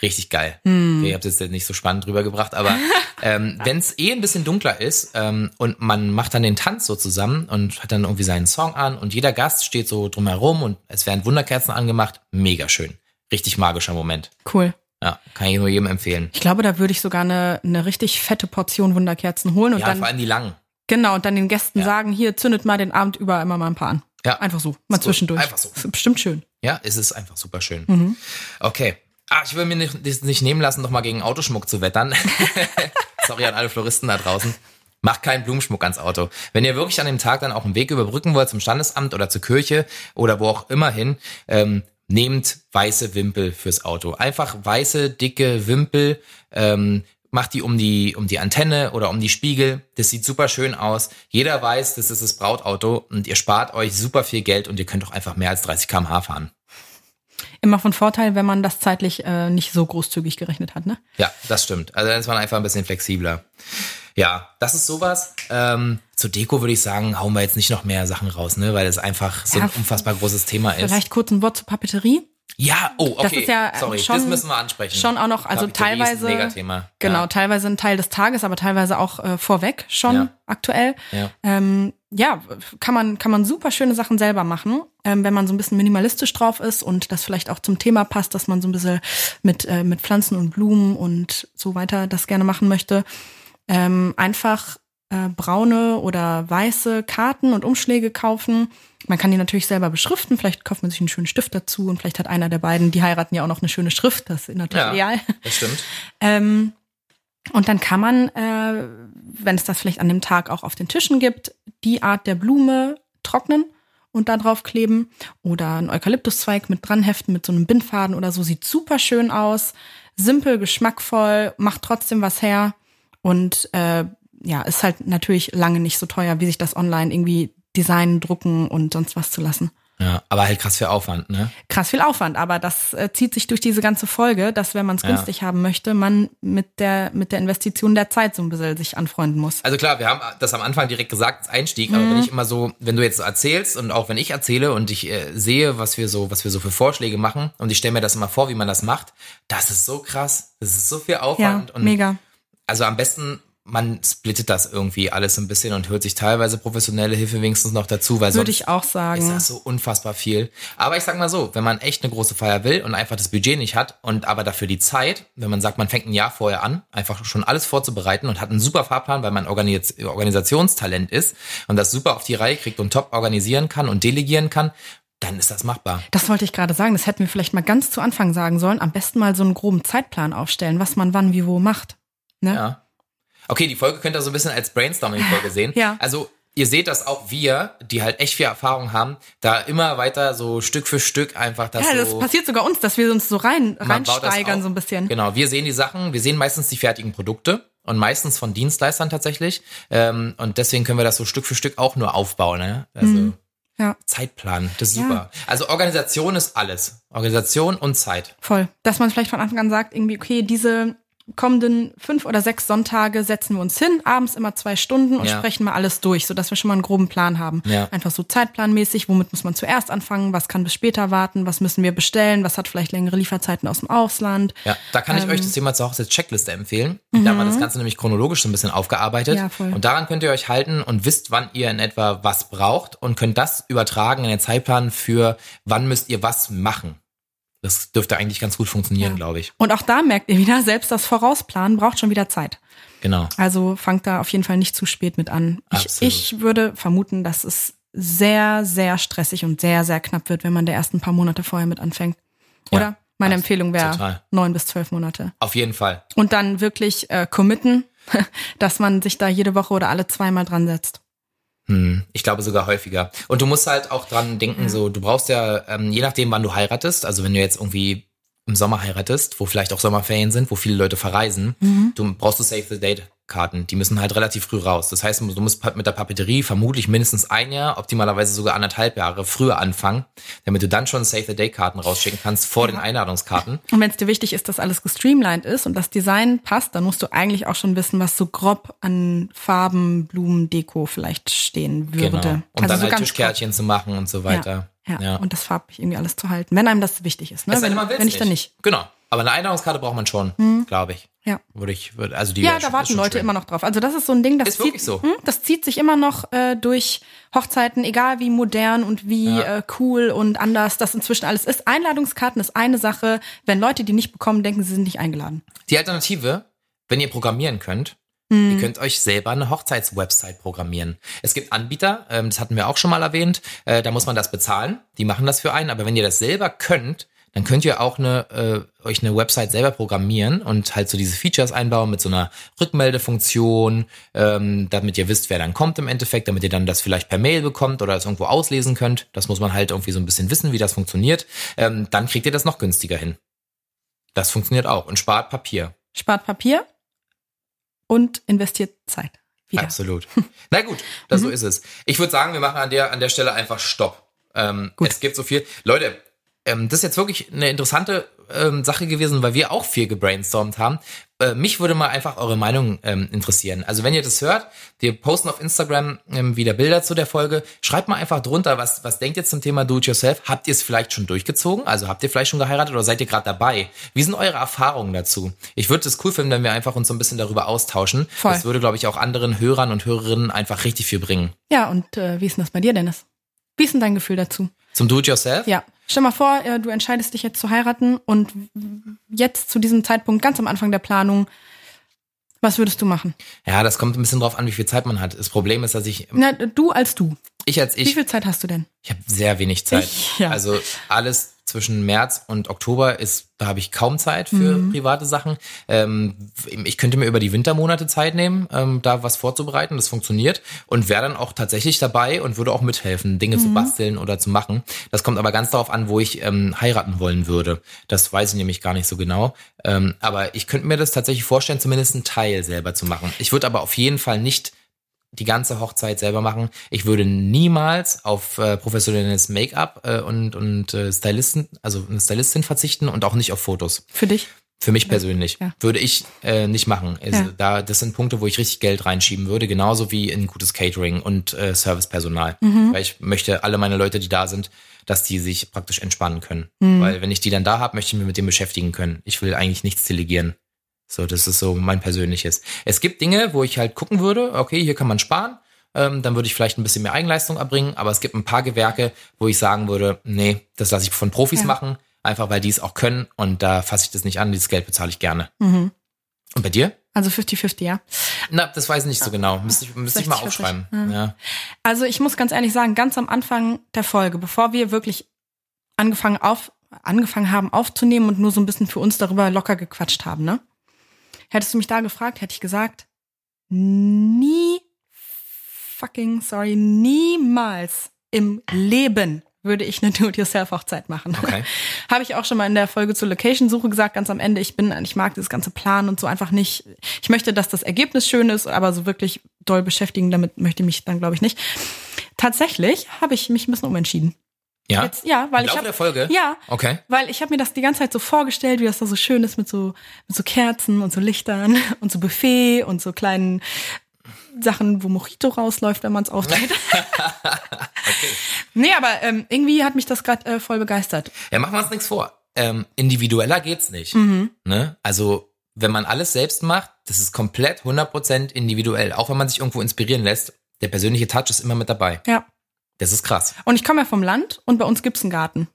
Richtig geil. Hm. Okay, ich habe das jetzt nicht so spannend rübergebracht, aber ähm, wenn es eh ein bisschen dunkler ist ähm, und man macht dann den Tanz so zusammen und hat dann irgendwie seinen Song an und jeder Gast steht so drumherum und es werden Wunderkerzen angemacht, mega schön. Richtig magischer Moment. Cool. Ja, kann ich nur jedem empfehlen. Ich glaube, da würde ich sogar eine, eine richtig fette Portion Wunderkerzen holen und Ja, dann vor allem die langen. genau und dann den Gästen Ja. sagen, hier zündet mal den Abend über immer mal ein paar an. Ja. Einfach so, mal Ist gut. zwischendurch. Einfach so. Ist bestimmt schön. Ja, es ist einfach super schön. Mhm. Okay. Ah, ich will mir nicht, nicht nehmen lassen, noch mal gegen Autoschmuck zu wettern. Sorry an alle Floristen da draußen. Macht keinen Blumenschmuck ans Auto. Wenn ihr wirklich an dem Tag dann auch einen Weg überbrücken wollt zum Standesamt oder zur Kirche oder wo auch immer hin, ähm, nehmt weiße Wimpel fürs Auto. Einfach weiße, dicke Wimpel, ähm, macht die um die, um die Antenne oder um die Spiegel. Das sieht super schön aus. Jeder weiß, das ist das Brautauto und ihr spart euch super viel Geld und ihr könnt auch einfach mehr als 30 km/h fahren. Immer von Vorteil, wenn man das zeitlich äh, nicht so großzügig gerechnet hat, ne? Ja, das stimmt. Also dann ist man einfach ein bisschen flexibler. Ja, das ist sowas. Ähm, zur Deko würde ich sagen, hauen wir jetzt nicht noch mehr Sachen raus, ne, weil es einfach so Ja, ein unfassbar großes Thema ist. Vielleicht kurz ein Wort zur Papeterie. Ja, oh, okay. Das ist ja Sorry, schon- das müssen wir ansprechen. Schon auch noch, also Papeterie ist ein teilweise. Megathema. Genau, Ja. teilweise ein Teil des Tages, aber teilweise auch äh, vorweg schon Ja. aktuell. Ja. Ähm, ja, kann man, kann man super schöne Sachen selber machen, ähm, wenn man so ein bisschen minimalistisch drauf ist und das vielleicht auch zum Thema passt, dass man so ein bisschen mit, äh, mit Pflanzen und Blumen und so weiter das gerne machen möchte. Ähm, einfach äh, braune oder weiße Karten und Umschläge kaufen. Man kann die natürlich selber beschriften. Vielleicht kauft man sich einen schönen Stift dazu und vielleicht hat einer der beiden, die heiraten ja auch noch eine schöne Schrift. Das ist natürlich Ja. ideal. Das stimmt. Ähm, und dann kann man, äh, wenn es das vielleicht an dem Tag auch auf den Tischen gibt, die Art der Blume trocknen und da drauf kleben oder einen Eukalyptuszweig mit dran heften mit so einem Bindfaden oder so. Sieht super schön aus, simpel, geschmackvoll, macht trotzdem was her und äh, ja, ist halt natürlich lange nicht so teuer, wie sich das online irgendwie designen, drucken und sonst was zu lassen. Ja, aber halt krass viel Aufwand, ne? Krass viel Aufwand, aber das äh, zieht sich durch diese ganze Folge, dass wenn man es Ja. günstig haben möchte, man mit der mit der Investition der Zeit so ein bisschen sich anfreunden muss. Also klar, wir haben das am Anfang direkt gesagt als Einstieg, aber Mhm. wenn ich immer so, wenn du jetzt so erzählst und auch wenn ich erzähle und ich äh, sehe, was wir so, was wir so für Vorschläge machen und ich stelle mir das immer vor, wie man das macht, das ist so krass, das ist so viel Ja, Aufwand und mega. also am besten man splittet das irgendwie alles ein bisschen und hört sich teilweise professionelle Hilfe wenigstens noch dazu, weil Würde ich auch ist sagen. das so unfassbar viel. Aber ich sag mal so, wenn man echt eine große Feier will und einfach das Budget nicht hat und aber dafür die Zeit, wenn man sagt, man fängt ein Jahr vorher an, einfach schon alles vorzubereiten und hat einen super Fahrplan, weil man Organis Organisationstalent ist und das super auf die Reihe kriegt und top organisieren kann und delegieren kann, dann ist das machbar. Das wollte ich gerade sagen. Das hätten wir vielleicht mal ganz zu Anfang sagen sollen. Am besten mal so einen groben Zeitplan aufstellen, was man wann wie wo macht. Ne? Ja. Okay, die Folge könnt ihr so ein bisschen als Brainstorming-Folge sehen. Ja. Also ihr seht das auch wir, die halt echt viel Erfahrung haben, da immer weiter so Stück für Stück einfach das Ja, das so passiert sogar uns, dass wir uns so rein reinsteigern so ein bisschen. Genau, wir sehen die Sachen, wir sehen meistens die fertigen Produkte und meistens von Dienstleistern tatsächlich. Ähm, und deswegen können wir das so Stück für Stück auch nur aufbauen. Ne? Also Ja, Zeitplan, das ist Ja. super. Also Organisation ist alles. Organisation und Zeit. voll. Dass man vielleicht von Anfang an sagt, irgendwie, okay, diese kommenden fünf oder sechs Sonntage setzen wir uns hin, abends immer zwei Stunden und Ja. sprechen mal alles durch, sodass wir schon mal einen groben Plan haben. Ja. Einfach so zeitplanmäßig, womit muss man zuerst anfangen, was kann bis später warten, was müssen wir bestellen, was hat vielleicht längere Lieferzeiten aus dem Ausland. Ja, da kann ich Ähm. euch das Thema zur Hochzeitscheckliste empfehlen. Da haben wir das Ganze nämlich chronologisch so ein bisschen aufgearbeitet. Mhm. Ja. Und daran könnt ihr euch halten und wisst, wann ihr in etwa was braucht und könnt das übertragen in den Zeitplan für, wann müsst ihr was machen. Das dürfte eigentlich ganz gut funktionieren, Ja. glaube ich. Und auch da merkt ihr wieder, selbst das Vorausplanen braucht schon wieder Zeit. Genau. Also fangt da auf jeden Fall nicht zu spät mit an. Ich, ich würde vermuten, dass es sehr, sehr stressig und sehr, sehr knapp wird, wenn man der ersten paar Monate vorher mit anfängt. Oder? Ja, Meine Empfehlung wäre neun bis zwölf Monate. Auf jeden Fall. Und dann wirklich äh, committen, dass man sich da jede Woche oder alle zweimal dran setzt. Hm, ich glaube sogar häufiger. Und du musst halt auch dran denken, so, du brauchst ja, ähm, je nachdem, wann du heiratest, also wenn du jetzt irgendwie im Sommer heiratest, wo vielleicht auch Sommerferien sind, wo viele Leute verreisen, du brauchst du Save the Date Karten. Die müssen halt relativ früh raus. Das heißt, du musst mit der Papeterie vermutlich mindestens ein Jahr, optimalerweise sogar anderthalb Jahre früher anfangen, damit du dann schon Save the Date Karten rausschicken kannst vor den Einladungskarten. Und wenn es dir wichtig ist, dass alles gestreamlined ist und das Design passt, dann musst du eigentlich auch schon wissen, was so grob an Farben, Blumen, Deko vielleicht stehen würde. Genau. Und Also dann so halt ganz Tischkärtchen zu machen und so weiter. Ja, ja. Und das farblich irgendwie alles zu halten, wenn einem das wichtig ist. Ne? Wenn, wenn ich dann nicht. Genau. Aber eine Einladungskarte braucht man schon, glaube ich. Ja. Würde ich, würde, also die Ja, da warten Leute schön. immer noch drauf. Also das ist so ein Ding, das Ist zieht, so. Hm, das zieht sich immer noch äh, durch Hochzeiten, egal wie modern und wie Ja. äh, cool und anders das inzwischen alles ist. Einladungskarten ist eine Sache. Wenn Leute die nicht bekommen, denken sie sind nicht eingeladen. Die Alternative, wenn ihr programmieren könnt, Mhm. ihr könnt euch selber eine Hochzeitswebsite programmieren. Es gibt Anbieter, ähm, das hatten wir auch schon mal erwähnt, äh, da muss man das bezahlen, die machen das für einen, aber wenn ihr das selber könnt, dann könnt ihr auch eine, äh, euch eine Website selber programmieren und halt so diese Features einbauen mit so einer Rückmeldefunktion, ähm, damit ihr wisst, wer dann kommt im Endeffekt, damit ihr dann das vielleicht per Mail bekommt oder es irgendwo auslesen könnt. Das muss man halt irgendwie so ein bisschen wissen, wie das funktioniert. Ähm, dann kriegt ihr das noch günstiger hin. Das funktioniert auch und spart Papier. Spart Papier und investiert Zeit. Wieder. Absolut. Na gut, das so ist es. Ich würde sagen, wir machen an der, an der Stelle einfach Stopp. Ähm, Gut. Es gibt so viel. Leute, ähm, das ist jetzt wirklich eine interessante ähm, Sache gewesen, weil wir auch viel gebrainstormt haben. Äh, mich würde mal einfach eure Meinung ähm, interessieren. Also wenn ihr das hört, wir posten auf Instagram ähm, wieder Bilder zu der Folge. Schreibt mal einfach drunter, was, was denkt ihr zum Thema Do-it-yourself? Habt ihr es vielleicht schon durchgezogen? Also habt ihr vielleicht schon geheiratet oder seid ihr gerade dabei? Wie sind eure Erfahrungen dazu? Ich würde es cool finden, wenn wir einfach uns so ein bisschen darüber austauschen. Voll. Das würde, glaube ich, auch anderen Hörern und Hörerinnen einfach richtig viel bringen. Ja, und äh, wie ist denn das bei dir, Dennis? Wie ist denn dein Gefühl dazu? Zum Do-it-yourself? Ja. Stell mal vor, äh, du entscheidest dich jetzt zu heiraten und jetzt zu diesem Zeitpunkt, ganz am Anfang der Planung, was würdest du machen? Ja, das kommt ein bisschen drauf an, wie viel Zeit man hat. Das Problem ist, dass ich, Na, du als du. ich als Wie ich, viel Zeit hast du denn? ich habe sehr wenig Zeit. Ich, ja. Also alles zwischen März und Oktober ist, da habe ich kaum Zeit für Mhm. private Sachen. Ähm, ich könnte mir über die Wintermonate Zeit nehmen, ähm, da was vorzubereiten. Das funktioniert und wäre dann auch tatsächlich dabei und würde auch mithelfen, Dinge Mhm. zu basteln oder zu machen. Das kommt aber ganz darauf an, wo ich ähm, heiraten wollen würde. Das weiß ich nämlich gar nicht so genau. Ähm, aber ich könnte mir das tatsächlich vorstellen, zumindest einen Teil selber zu machen. Ich würde aber auf jeden Fall nicht die ganze Hochzeit selber machen. Ich würde niemals auf äh, professionelles Make-up äh, und, und äh, Stylisten, also eine Stylistin verzichten und auch nicht auf Fotos. Für dich? Für mich persönlich Ja. würde ich äh, nicht machen. Also Ja. da, das sind Punkte, wo ich richtig Geld reinschieben würde, genauso wie in gutes Catering und äh, Servicepersonal. Mhm. Weil ich möchte alle meine Leute, die da sind, dass die sich praktisch entspannen können. Mhm. Weil wenn ich die dann da habe, möchte ich mich mit dem beschäftigen können. Ich will eigentlich nichts delegieren. So, das ist so mein persönliches. Es gibt Dinge, wo ich halt gucken würde, okay, hier kann man sparen. Ähm, dann würde ich vielleicht ein bisschen mehr Eigenleistung erbringen, aber es gibt ein paar Gewerke, wo ich sagen würde, nee, das lasse ich von Profis Ja. machen, einfach weil die es auch können und da fasse ich das nicht an, dieses Geld bezahle ich gerne. Mhm. Und bei dir? Also 50-50, ja. Na, das weiß ich nicht so genau. Müsste ich, müsste ich mal 60, 40, aufschreiben. Ja. Also ich muss ganz ehrlich sagen, ganz am Anfang der Folge, bevor wir wirklich angefangen auf angefangen haben aufzunehmen und nur so ein bisschen für uns darüber locker gequatscht haben, ne? Hättest du mich da gefragt, hätte ich gesagt, nie fucking sorry, niemals im Leben würde ich eine Do-it-yourself-Hochzeit machen. Okay. Habe ich auch schon mal in der Folge zur Location-Suche gesagt, ganz am Ende. Ich bin, ich mag dieses ganze Plan und so einfach nicht. Ich möchte, dass das Ergebnis schön ist, aber so wirklich doll beschäftigen, damit möchte ich mich dann, glaube ich, nicht. Tatsächlich habe ich mich ein bisschen umentschieden. Ja? Jetzt, ja, weil Im ich habe Folge? Ja, Okay. weil ich habe mir das die ganze Zeit so vorgestellt, wie das da so schön ist mit so mit so Kerzen und so Lichtern und so Buffet und so kleinen Sachen, wo Mojito rausläuft, wenn man es aufdreht. Nee, aber ähm, irgendwie hat mich das gerade äh, voll begeistert. Ja, machen wir uns nichts vor. Ähm, individueller geht's nicht. Mhm. Ne? Also, wenn man alles selbst macht, das ist komplett 100% individuell. Auch wenn man sich irgendwo inspirieren lässt, der persönliche Touch ist immer mit dabei. Ja. Das ist krass. Und ich komme ja vom Land und bei uns gibt's einen Garten.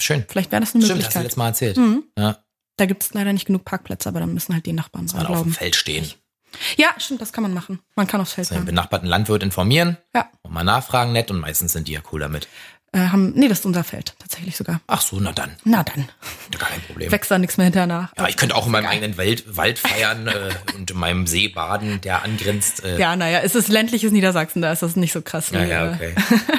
Schön. Vielleicht wäre das eine Stimmt, hast du Möglichkeit. letztes Mal erzählt. Mhm. Ja, Da gibt's leider nicht genug Parkplätze, aber dann müssen halt die Nachbarn man auf dem. Feld stehen. Ja, stimmt, das kann man machen. Man kann aufs Feld Den fahren. benachbarten Landwirt informieren Ja. und mal nachfragen nett und meistens sind die ja cool damit. Äh, haben, nee, das ist unser Feld, tatsächlich sogar. Ach so, na dann. Na dann, Gar kein Problem. wächst da nichts mehr hinterher nach. Ja, ich könnte auch in meinem eigenen Wald, Wald feiern äh, und in meinem See baden, der angrenzt. Äh, Ja, naja, es ist ländliches Niedersachsen, da ist das nicht so krass. ja, wie, ja, äh, okay.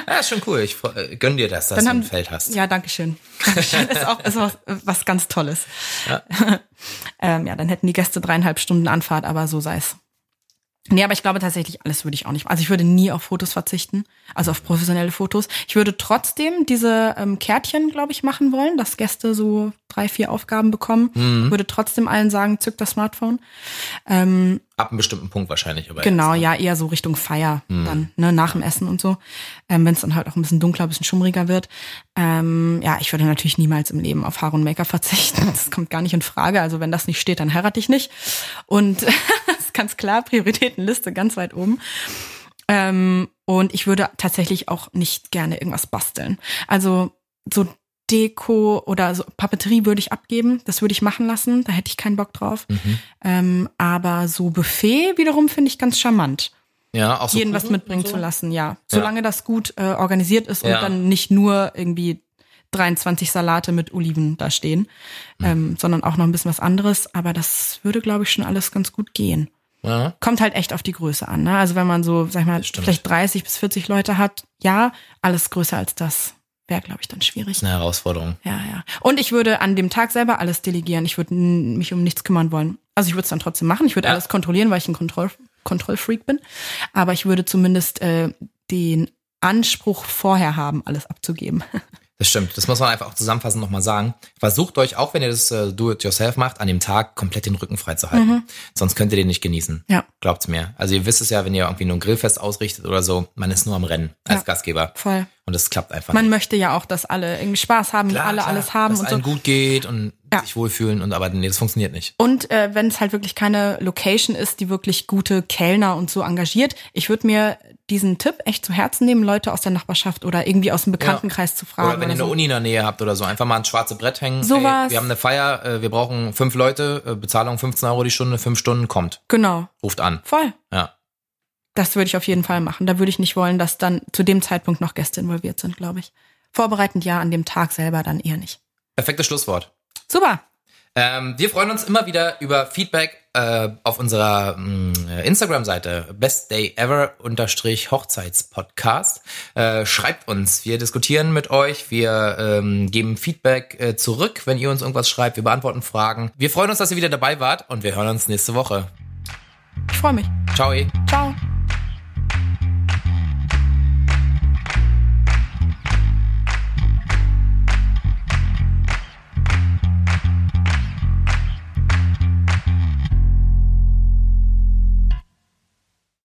Ja, ist schon cool. Ich äh, gönn dir das, dass Dann du haben, ein Feld hast. Ja, danke schön. Dankeschön. ist auch ist was, was ganz Tolles. Ja. ähm, ja, dann hätten die Gäste dreieinhalb Stunden Anfahrt, aber so sei es. Nee, aber ich glaube tatsächlich, alles würde ich auch nicht. Also ich würde nie auf Fotos verzichten, also auf professionelle Fotos. Ich würde trotzdem diese ähm, Kärtchen, glaube ich, machen wollen, dass Gäste so drei, vier Aufgaben bekommen. Mhm. Würde trotzdem allen sagen, zückt das Smartphone. Ähm, Ab einem bestimmten Punkt wahrscheinlich. Aber Genau, jetzt, ne? ja, eher so Richtung Feier dann, ne, nach dem Essen und so. Ähm, Wenn es dann halt auch ein bisschen dunkler, ein bisschen schummriger wird. Ähm, ja, ich würde natürlich niemals im Leben auf Haare und Make-up verzichten. Das kommt gar nicht in Frage. Also wenn das nicht steht, dann heirate ich nicht. Und ganz klar, Prioritätenliste ganz weit oben. Ähm, und ich würde tatsächlich auch nicht gerne irgendwas basteln. Also so Deko oder so Papeterie würde ich abgeben. Das würde ich machen lassen. Da hätte ich keinen Bock drauf. Mhm. Ähm, aber so Buffet wiederum finde ich ganz charmant. Ja, auch so jeden was mitbringen so? zu lassen, ja. Solange das gut äh, organisiert ist und Ja. dann nicht nur irgendwie 23 Salate mit Oliven da stehen, Hm. ähm, sondern auch noch ein bisschen was anderes. Aber das würde, glaube ich, schon alles ganz gut gehen. Ja. Kommt halt echt auf die Größe an. Ne? Also wenn man so, sag ich mal, vielleicht 30 bis 40 Leute hat, ja, alles größer als das wäre, glaube ich, dann schwierig. ist eine Herausforderung. Ja, ja. Und ich würde an dem Tag selber alles delegieren. Ich würde mich um nichts kümmern wollen. Also ich würde es dann trotzdem machen. Ich würde Ja. alles kontrollieren, weil ich ein Kontroll Kontrollfreak bin. Aber ich würde zumindest äh, den Anspruch vorher haben, alles abzugeben. Das stimmt. Das muss man einfach auch zusammenfassend nochmal sagen. Versucht euch, auch wenn ihr das äh, Do-it-yourself macht, an dem Tag komplett den Rücken frei zu halten. Sonst könnt ihr den nicht genießen. Ja. Glaubt's mir. Also ihr wisst es ja, wenn ihr irgendwie nur ein Grillfest ausrichtet oder so, man ist nur am Rennen als Ja. Gastgeber. Voll. Und das klappt einfach Man nicht. möchte ja auch, dass alle irgendwie Spaß haben, Klar, alle klar, alles haben dass und so. allen gut geht und Ja. sich wohlfühlen und aber nee, das funktioniert nicht. Und äh, wenn es halt wirklich keine Location ist, die wirklich gute Kellner und so engagiert, ich würde mir diesen Tipp echt zu Herzen nehmen, Leute aus der Nachbarschaft oder irgendwie aus dem Bekanntenkreis zu fragen. Oder wenn ihr eine so. Uni in der Nähe habt oder so, einfach mal ein schwarzes Brett hängen. Sowas. Ey, wir haben eine Feier, äh, wir brauchen fünf Leute, äh, Bezahlung 15 Euro die Stunde, fünf Stunden, kommt. Genau, Ruft an. voll. Ja. Das würde ich auf jeden Fall machen. Da würde ich nicht wollen, dass dann zu dem Zeitpunkt noch Gäste involviert sind, glaube ich. Vorbereitend ja, an dem Tag selber dann eher nicht. Perfektes Schlusswort. Super. Ähm, wir freuen uns immer wieder über Feedback äh, auf unserer mh, Instagram-Seite bestdayever-hochzeitspodcast. Äh, schreibt uns, wir diskutieren mit euch, wir ähm, geben Feedback äh, zurück, wenn ihr uns irgendwas schreibt, wir beantworten Fragen. Wir freuen uns, dass ihr wieder dabei wart und wir hören uns nächste Woche. Ich freue mich. Ciao. Ciao.